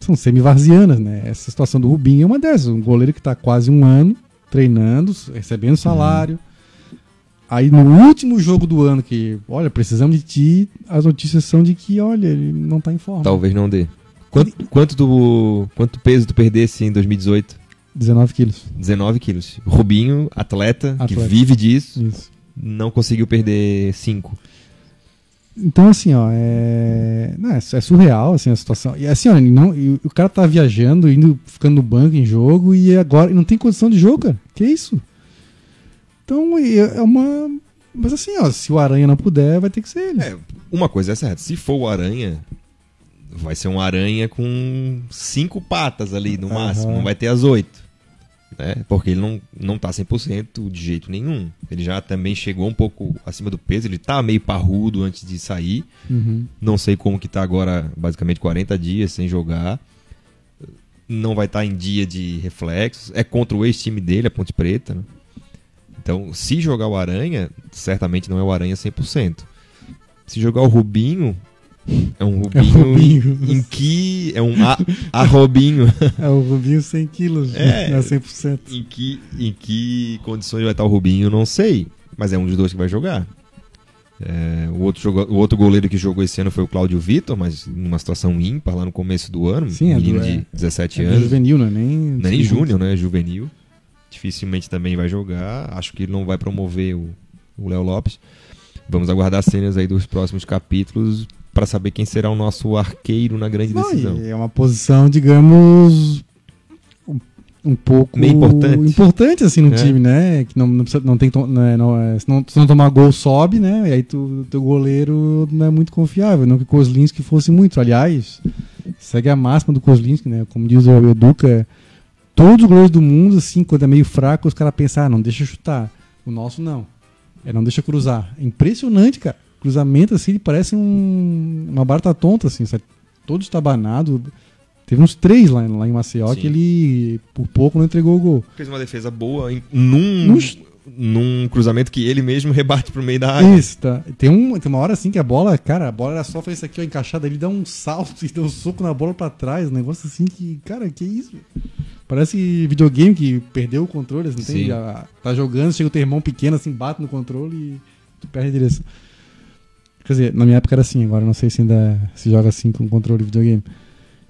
são semi-varzianas, né? Essa situação do Rubinho é uma dessas. Um goleiro que tá quase um ano treinando, recebendo salário. Aí no último jogo do ano, que, olha, precisamos de ti, as notícias são de que, olha, ele não tá em forma. Talvez não dê. Quanto, quanto, do, quanto peso tu perdesse em 2018? 19 quilos. 19 quilos. Rubinho, atleta, que Atleta. vive disso, Isso. não conseguiu perder 5. Então, assim, ó, é... Não, é é surreal, assim, a situação. E assim, ó, não, e o cara tá viajando, indo, ficando no banco em jogo, e agora e não tem condição de jogo, cara. Que isso? Então, e é uma... Mas assim, ó, se o Aranha não puder, vai ter que ser ele. É, uma coisa é certa, se for o Aranha, vai ser um aranha com cinco patas ali no máximo, não vai ter as oito. Né? Porque ele não, não tá 100% de jeito nenhum. Ele já também chegou um pouco acima do peso, ele tá meio parrudo antes de sair. Uhum. Não sei como que tá agora, basicamente 40 dias sem jogar. Não vai estar em dia de reflexos. É contra o ex-time dele, a Ponte Preta. né? Então, se jogar o Aranha, certamente não é o Aranha 100%. Se jogar o Rubinho, é um Rubinho, Rubinho. em que... É um a, arrobinho. [laughs] É o Rubinho 100 quilos, É. não é 100%. em, que, em que condições vai estar o Rubinho, não sei. Mas é um dos dois que vai jogar. É, o, outro jogo- o outro goleiro que jogou esse ano foi o Cláudio Vitor, mas numa situação ímpar lá no começo do ano. Sim, é menino do- de é- 17 É anos. juvenil, não é nem... Não é nem júnior, né? É juvenil. Dificilmente também vai jogar. Acho que ele não vai promover o Léo Lopes. Vamos aguardar cenas aí dos próximos capítulos para saber quem será o nosso arqueiro na grande decisão. é uma posição, digamos, um, pouco Meio importante. importante, assim no É. time, né? Que não, não, precisa, não tem não é- não é- se, não, se não tomar gol sobe, né? E aí tu, teu goleiro não é muito confiável, não que o Kozlinski fosse muito. Aliás, segue a máxima do Kozlinski, né? Como diz o Educa, todos os goleiros do mundo, assim, quando é meio fraco, os caras pensam, ah, não deixa chutar. O nosso não. É, não deixa cruzar. É impressionante, cara. Cruzamento, assim, ele parece um, uma barata tonta, assim, sabe? todo estabanado. Teve uns três lá, lá em Maceió Sim. que ele, por pouco, não entregou o gol. Fez uma defesa boa em- num, Nos- num cruzamento que ele mesmo rebate pro meio da área. Isso, tá. Tem, um, tem uma hora assim que a bola, cara, a bola era só fazer isso aqui, ó, encaixada, ele dá um salto [laughs] e dá um soco na bola pra trás, um negócio assim que, cara, que isso? Parece videogame que perdeu o controle, assim, não tem? Sim. Já tá jogando, chega o teu irmão pequeno, assim, bate no controle e tu perde a direção. Quer dizer, na minha época era assim, agora não sei se ainda se joga assim com controle de videogame.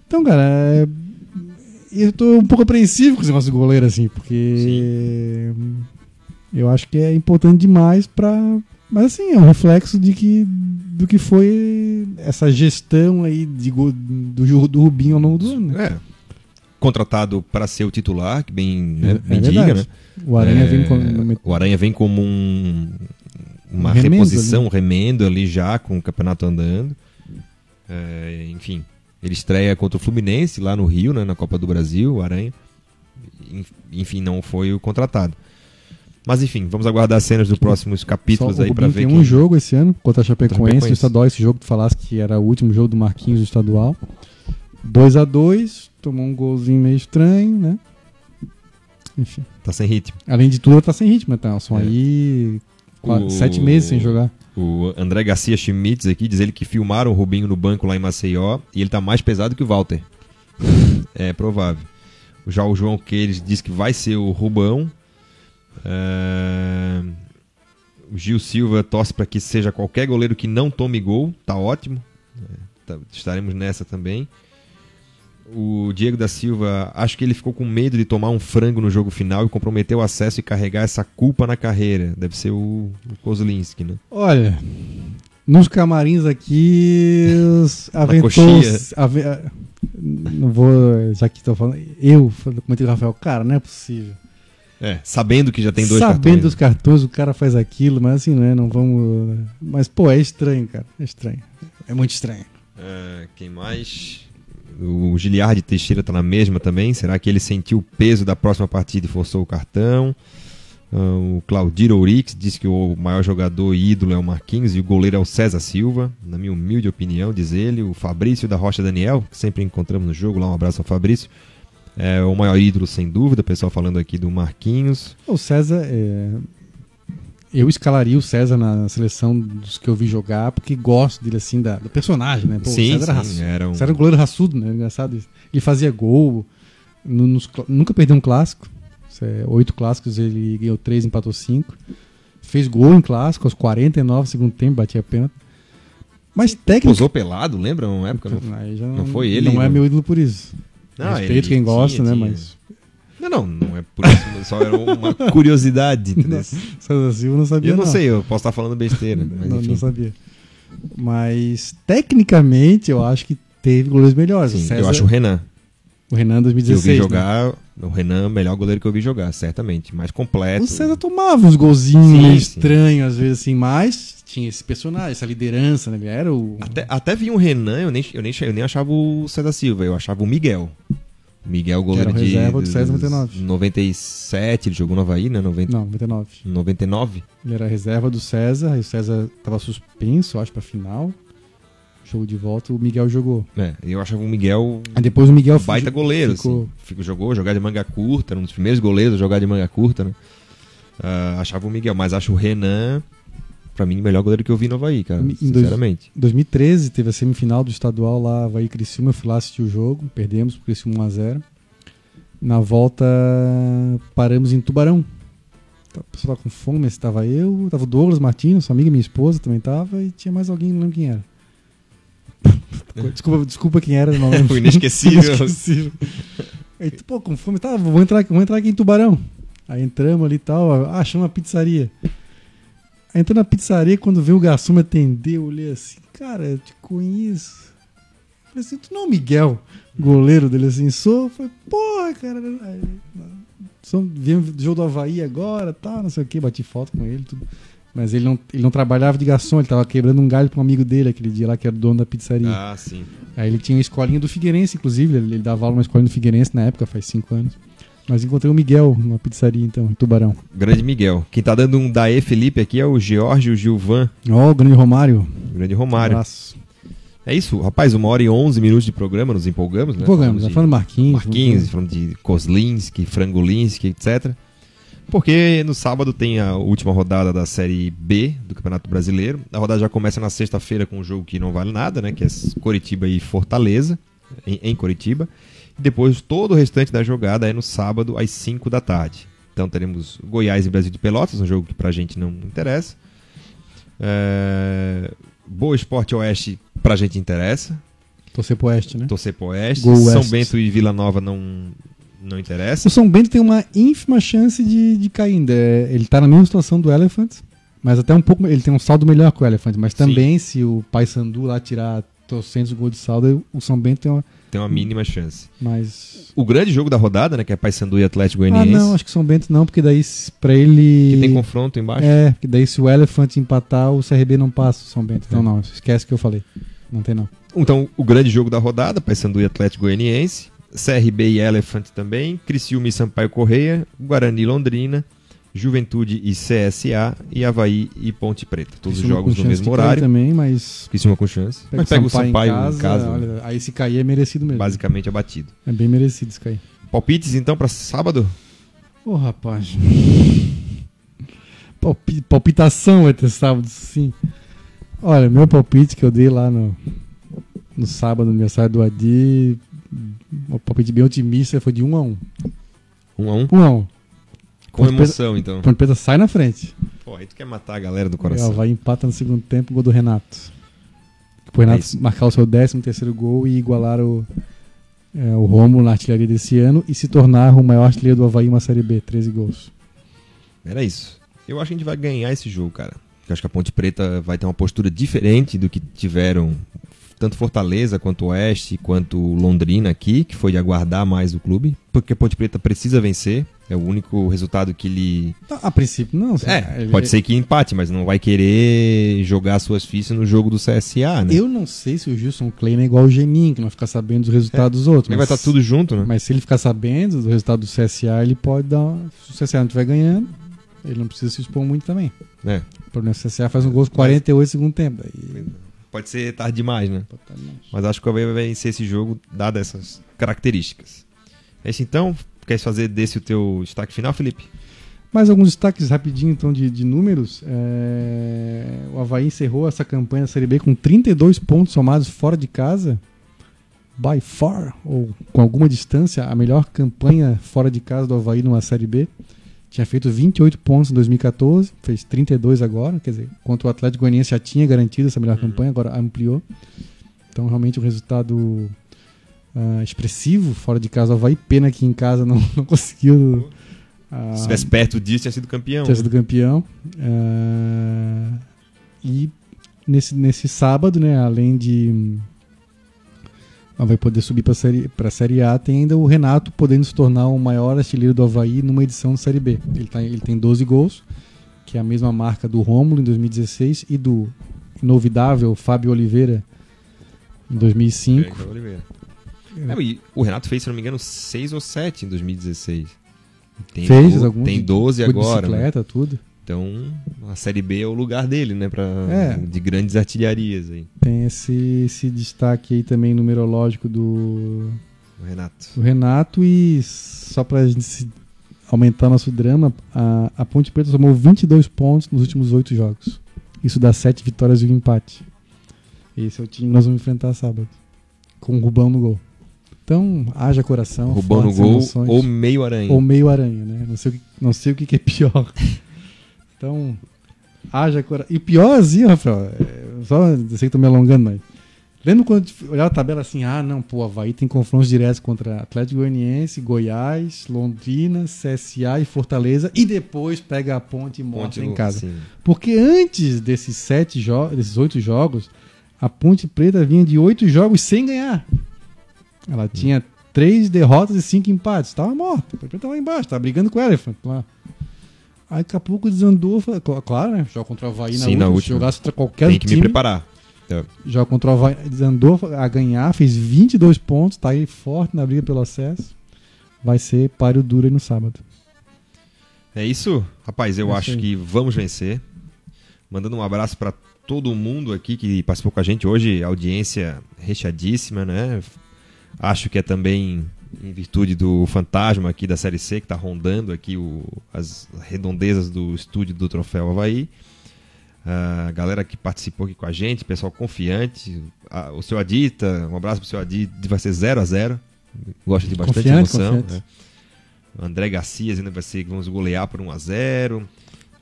Então, cara, é... eu tô um pouco apreensivo com esse negócio do goleiro, assim, porque eu acho que é importante demais pra. Mas assim, é um reflexo de que do que foi essa gestão aí de, go- do, do Rubinho ao longo do ano. né? É. Contratado para ser o titular, que bem, né, É- bem é diga, né? O Aranha É, vem com. O Aranha vem como um, uma Um reposição, ali. um remendo ali já com o campeonato andando. É, enfim, ele estreia contra o Fluminense lá no Rio, né, na Copa do Brasil, o Aranha. Enf- Enfim, não foi o contratado. Mas enfim, vamos aguardar as cenas dos próximos Só capítulos o aí para ver tem quem... um jogo esse ano contra a Chapecoense, Chapecoense. o estadual, esse jogo que tu falasse que era o último jogo do Marquinhos do estadual. 2 a 2 tomou um golzinho meio estranho, né? Enfim. Tá sem ritmo. Além de tudo, tá sem ritmo, então. São É. aí qua- O- sete meses sem jogar. O André Garcia Schmitz aqui diz ele que filmaram o Rubinho no banco lá em Maceió e ele tá mais pesado que o Walter. [laughs] é provável. Já o João Queiroz diz que vai ser o Rubão. É, O Gil Silva torce para que seja qualquer goleiro que não tome gol. Tá ótimo. É, tá- estaremos nessa também. O Diego da Silva, acho que ele ficou com medo de tomar um frango no jogo final e comprometer o acesso e carregar essa culpa na carreira. Deve ser o, o Kozlinski, né? Olha, nos camarins aqui, os [laughs] aventou. coxinha. ave- não vou, já que tô falando. Eu comentei com o Rafael, cara, não é possível. É, sabendo que já tem dois Sabendo cartões. dos cartões, o cara faz aquilo, mas assim, né? Não vamos. Mas, pô, é estranho, cara. É estranho. É muito estranho. É, quem mais? O Giliard Teixeira tá na mesma também. Será que ele sentiu o peso da próxima partida e forçou o cartão? Ah, o Claudir Ourix disse que o maior jogador e ídolo é o Marquinhos e o goleiro é o César Silva. Na minha humilde opinião, diz ele. O Fabrício da Rocha Daniel, que sempre encontramos no jogo. Lá um abraço ao Fabrício. É o maior ídolo, sem dúvida. O pessoal falando aqui do Marquinhos. O César. é, Eu escalaria o César na seleção dos que eu vi jogar, porque gosto dele, assim, da, do personagem, né? Pô, sim, César era sim, raçudo. era um... César era um goleiro raçudo, né? Engraçado isso. Ele fazia gol. no- nos nunca perdeu um clássico. É, oito clássicos, ele ganhou três, empatou cinco. Fez gol em clássico, aos 49 segundo tempo, batia pênalti. Mas técnico. Posou pelado, lembra? Uma época não Aí já não foi ele, Não é meu ídolo por isso. Não, Respeito ele quem gosta, tinha, né? tinha. Mas. Não, não, não é por isso, só era uma [laughs] curiosidade. César Silva não sabia. Eu não, sei, eu posso estar falando besteira. Mas não, não sabia. Mas, tecnicamente, eu acho que teve goleiros melhores. Sim, César- eu acho o Renan, o Renan que eu 2016. vi né? jogar, O Renan, melhor goleiro que eu vi jogar, certamente. Mais completo. O César tomava uns golzinhos sim. estranhos, às vezes assim, mas tinha esse personagem, essa liderança, né? Era o. Até, até vi um Renan, eu nem, eu, nem, eu nem achava o César Silva, eu achava o Miguel. Miguel, goleiro era o de. reserva do César dos 99. 97, ele jogou no Havaí, né? 90, Não, 99. 99. Ele era reserva do César, aí o César tava suspenso, acho, pra final. Jogo de volta, o Miguel jogou. É, eu achava o Miguel Aí depois o Miguel um baita goleiro, ficou- assim. Ficou, jogou, jogar de manga curta, um dos primeiros goleiros a jogar de manga curta, né? Ah, achava o Miguel, mas acho o Renan, pra mim, o melhor goleiro que eu vi no Havaí, cara. Em sinceramente. Em 2013 teve a semifinal do estadual lá, Havaí Criciúma, eu fui lá assistir o jogo, perdemos pro Criciúma 1x0. Na volta paramos em Tubarão. O pessoal tava com fome, esse tava eu, tava o Douglas Martins, sua amiga e minha esposa também tava, e tinha mais alguém, não lembro quem era. [laughs] Desculpa, desculpa quem era, não [laughs] lembro. O inesquecível. Inesquecível. Aí, pô, com fome, tá, vou entrar, aqui- vou entrar aqui em Tubarão. Aí entramos ali e tal, ah, chama uma pizzaria. Entrou na pizzaria, quando veio o garçom me atender, eu olhei assim, cara, eu te conheço. Eu Falei assim, tu não é o Miguel, goleiro dele assim, sou? Eu Falei, porra, cara. Aí, viemos do jogo do Havaí agora, tal, não sei o que, bati foto com ele, tudo. Mas ele não, ele não trabalhava de garçom, ele tava quebrando um galho pra um amigo dele aquele dia lá, que era o dono da pizzaria. Ah, sim. Aí ele tinha a escolinha do Figueirense, inclusive, ele, ele dava aula numa escolinha do Figueirense na época, faz cinco anos. Mas encontrei o Miguel numa pizzaria, então, em Tubarão. Grande Miguel. Quem tá dando um Daê Felipe aqui é o Georgio Gilvan, Ó, o grande Romário. grande Romário. É isso, rapaz, uma hora e onze minutos de programa, nos empolgamos, né? Empolgamos, Falamos tá de falando Marquinhos. Marquinhos, falando de Kozlinski, Frangolinski, etc. Porque no sábado tem a última rodada da Série B do Campeonato Brasileiro. A rodada já começa na sexta-feira com um jogo que não vale nada, né? Que é Coritiba e Fortaleza, em, em Coritiba. E depois todo o restante da jogada é no sábado às 5 da tarde. Então teremos Goiás e Brasil de Pelotas, um jogo que pra gente não interessa. É... Boa Esporte Oeste pra gente interessa. Torcer pro Oeste, né? Torcer pro Oeste. Gol São Oeste. Bento e Vila Nova não, não interessa. O São Bento tem uma ínfima chance de, de cair ainda. É, Ele tá na mesma situação do Elephant, mas até um pouco. Ele tem um saldo melhor que o Elephant. Mas também, se o Paysandu lá tirar 300 gols de saldo, o São Bento tem uma Tem uma mínima chance. mais. O grande jogo da rodada, né? Que é Paysandu e Atlético Ah, Goianiense. não, acho que São Bento não, porque daí pra ele. Que tem confronto embaixo. É, que daí se o Elephant empatar, o CRB não passa o São Bento. Então É. não, esquece o que eu falei. Não tem não. Então, o grande jogo da rodada, Paysandu e Atlético Goianiense. CRB e Elephant também. Criciúma e Sampaio Correia. Guarani e Londrina. Juventude e CSA. E Havaí e Ponte Preta. Todos os jogos com no mesmo horário. também, mas Criciúma com chance. pega Mas pega o Sampaio em em casa, casa. olha, aí se cair é merecido mesmo. Basicamente abatido. É bem merecido se cair. Palpites então para sábado? Ô, rapaz. Palpi- palpitação vai ter sábado, sim. Olha, meu palpite que eu dei lá no, no sábado, no aniversário do Adi, o palpite bem otimista foi de 1 a 1 Um a um. 1 a 1 Com Ponte emoção, então. Ponte Preta sai na frente. Pô, aí tu quer matar a galera do coração. vai empata no segundo tempo, gol do Renato. O Renato É marcar o seu 13 terceiro gol e igualar o, é, o Romulo na artilharia desse ano e se tornar o maior artilheiro do Havaí em uma Série B, 13 gols. Era isso. Eu acho que a gente vai ganhar esse jogo, cara. Eu acho que a Ponte Preta vai ter uma postura diferente do que tiveram tanto Fortaleza quanto Oeste, quanto Londrina aqui, que foi de aguardar mais o clube, porque a Ponte Preta precisa vencer. É o único resultado que ele. A princípio, não. É, ele- pode ser que empate, mas não vai querer jogar suas fichas no jogo do CSA, né? Eu não sei se o Gilson Klein é igual o Geninho, que não vai ficar sabendo dos resultados dos outros. Mas vai estar tudo junto, né? Mas se ele ficar sabendo do resultado do CSA, ele pode dar. uma- Se o CSA não estiver ganhando, ele não precisa se expor muito também. É. O problema é que o CSA faz um gol aos 48 segundo tempo. Daí... Pode ser tarde demais, né? pode tá demais. Mas acho que o Havaí vai vencer esse jogo, dado essas características. É isso então? Queres fazer desse o teu destaque final, Felipe? Mais alguns destaques rapidinho, então, de, de números. É, O Havaí encerrou essa campanha da Série B com 32 pontos somados fora de casa. By far, ou com alguma distância, a melhor campanha fora de casa do Havaí numa Série B. Tinha feito 28 pontos em 2014, fez 32 agora. Quer dizer, contra o Atlético Goianiense já tinha garantido essa melhor Uhum. campanha, agora ampliou. Então, realmente, um resultado ah, expressivo fora de casa Havaí. Pena que em casa não, [laughs] não conseguiu. ah, Se estivesse perto disso, tinha sido campeão. tinha sido campeão. Ah, e nesse, nesse sábado, né, além de, Mas vai poder subir para série, a Série A. Tem ainda o Renato podendo se tornar o maior artilheiro do Havaí numa edição de Série B. Ele, tá, ele tem 12 gols, que é a mesma marca do Rômulo em 2016 e do inovidável Fábio Oliveira em 2005. Fábio Oliveira. É, o Renato fez, se não me engano, 6 ou 7 em 2016. Tem fez alguns. Tem 12 agora. Né? Bicicleta, né? tudo. Então, a Série B é o lugar dele, né? Pra, é. De grandes artilharias. Aí. Tem esse, esse destaque aí também numerológico do... O Renato. O Renato e só pra gente aumentar nosso drama, a, a Ponte Preta tomou 22 pontos nos últimos 8 jogos. Isso dá 7 vitórias e um empate. Esse é o time que nós vamos enfrentar sábado. Com o Rubão no gol. Então, haja coração. Rubão no gol emoções, ou meio aranha. Ou meio aranha, né? Não sei, não sei o que, que é pior. [laughs] Então, haja coração. E pior assim, Rafael, é, só eu sei que tô me alongando, mas. Lembra quando olhava a tabela assim, ah, não, pô, Havaí tem confrontos diretos contra Atlético Goianiense, Goiás, Londrina, CSA e Fortaleza, e depois pega a ponte e mostra em casa. Sim. Porque antes desses sete jogos, desses oito jogos, a Ponte Preta vinha de oito jogos sem ganhar. Ela hum. tinha três derrotas e cinco empates. Estava morta. A Ponte Preta estava lá embaixo, estava brigando com o Elephant lá. Aí daqui a pouco desandou, claro, né? Joga contra o Havaí Sim, na, na última. Se jogasse contra qualquer Tem que time, me preparar. É. Joga contra o Havaí, desandou a ganhar, fez 22 pontos, tá aí forte na briga pelo acesso. Vai ser páreo duro aí no sábado. É isso? Rapaz, eu é acho que vamos vencer. Mandando um abraço para todo mundo aqui que participou com a gente hoje, audiência recheadíssima, né? Acho que é também em virtude do fantasma aqui da Série C, que está rondando aqui o, as redondezas do estúdio do Troféu Havaí. A galera que participou aqui com a gente, pessoal confiante. Uh, o seu Adita, um abraço pro seu Adita, vai ser 0 a 0 Gosta de bastante confiante, emoção. Né? André Garcia ainda vai ser vamos golear por 1 a 0 uh,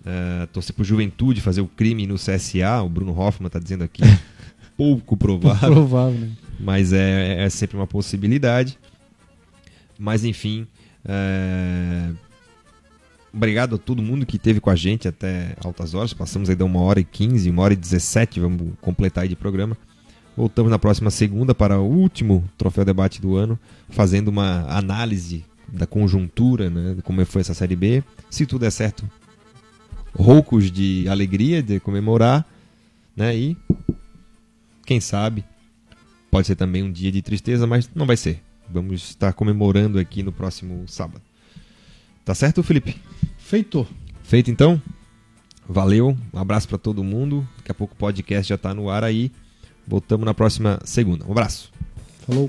ah, Torcer pro Juventude fazer o crime no CSA. O Bruno Hoffman está dizendo aqui. [laughs] pouco provável. provável né? Mas é, é sempre uma possibilidade. Mas enfim, é... obrigado a todo mundo que esteve com a gente até altas horas. Passamos aí de uma hora e quinze, uma hora e dezessete, vamos completar aí de programa. Voltamos na próxima segunda para o último Troféu Debate do ano, fazendo uma análise da conjuntura, né, como foi essa Série B. Se tudo é certo, roucos de alegria de comemorar, né, e quem sabe pode ser também um dia de tristeza, mas não vai ser. Vamos estar comemorando aqui no próximo sábado. Tá certo, Felipe? Feito. Feito então? Valeu, um abraço para todo mundo. Daqui a pouco o podcast já está no ar aí. Voltamos na próxima segunda. Um abraço. Falou.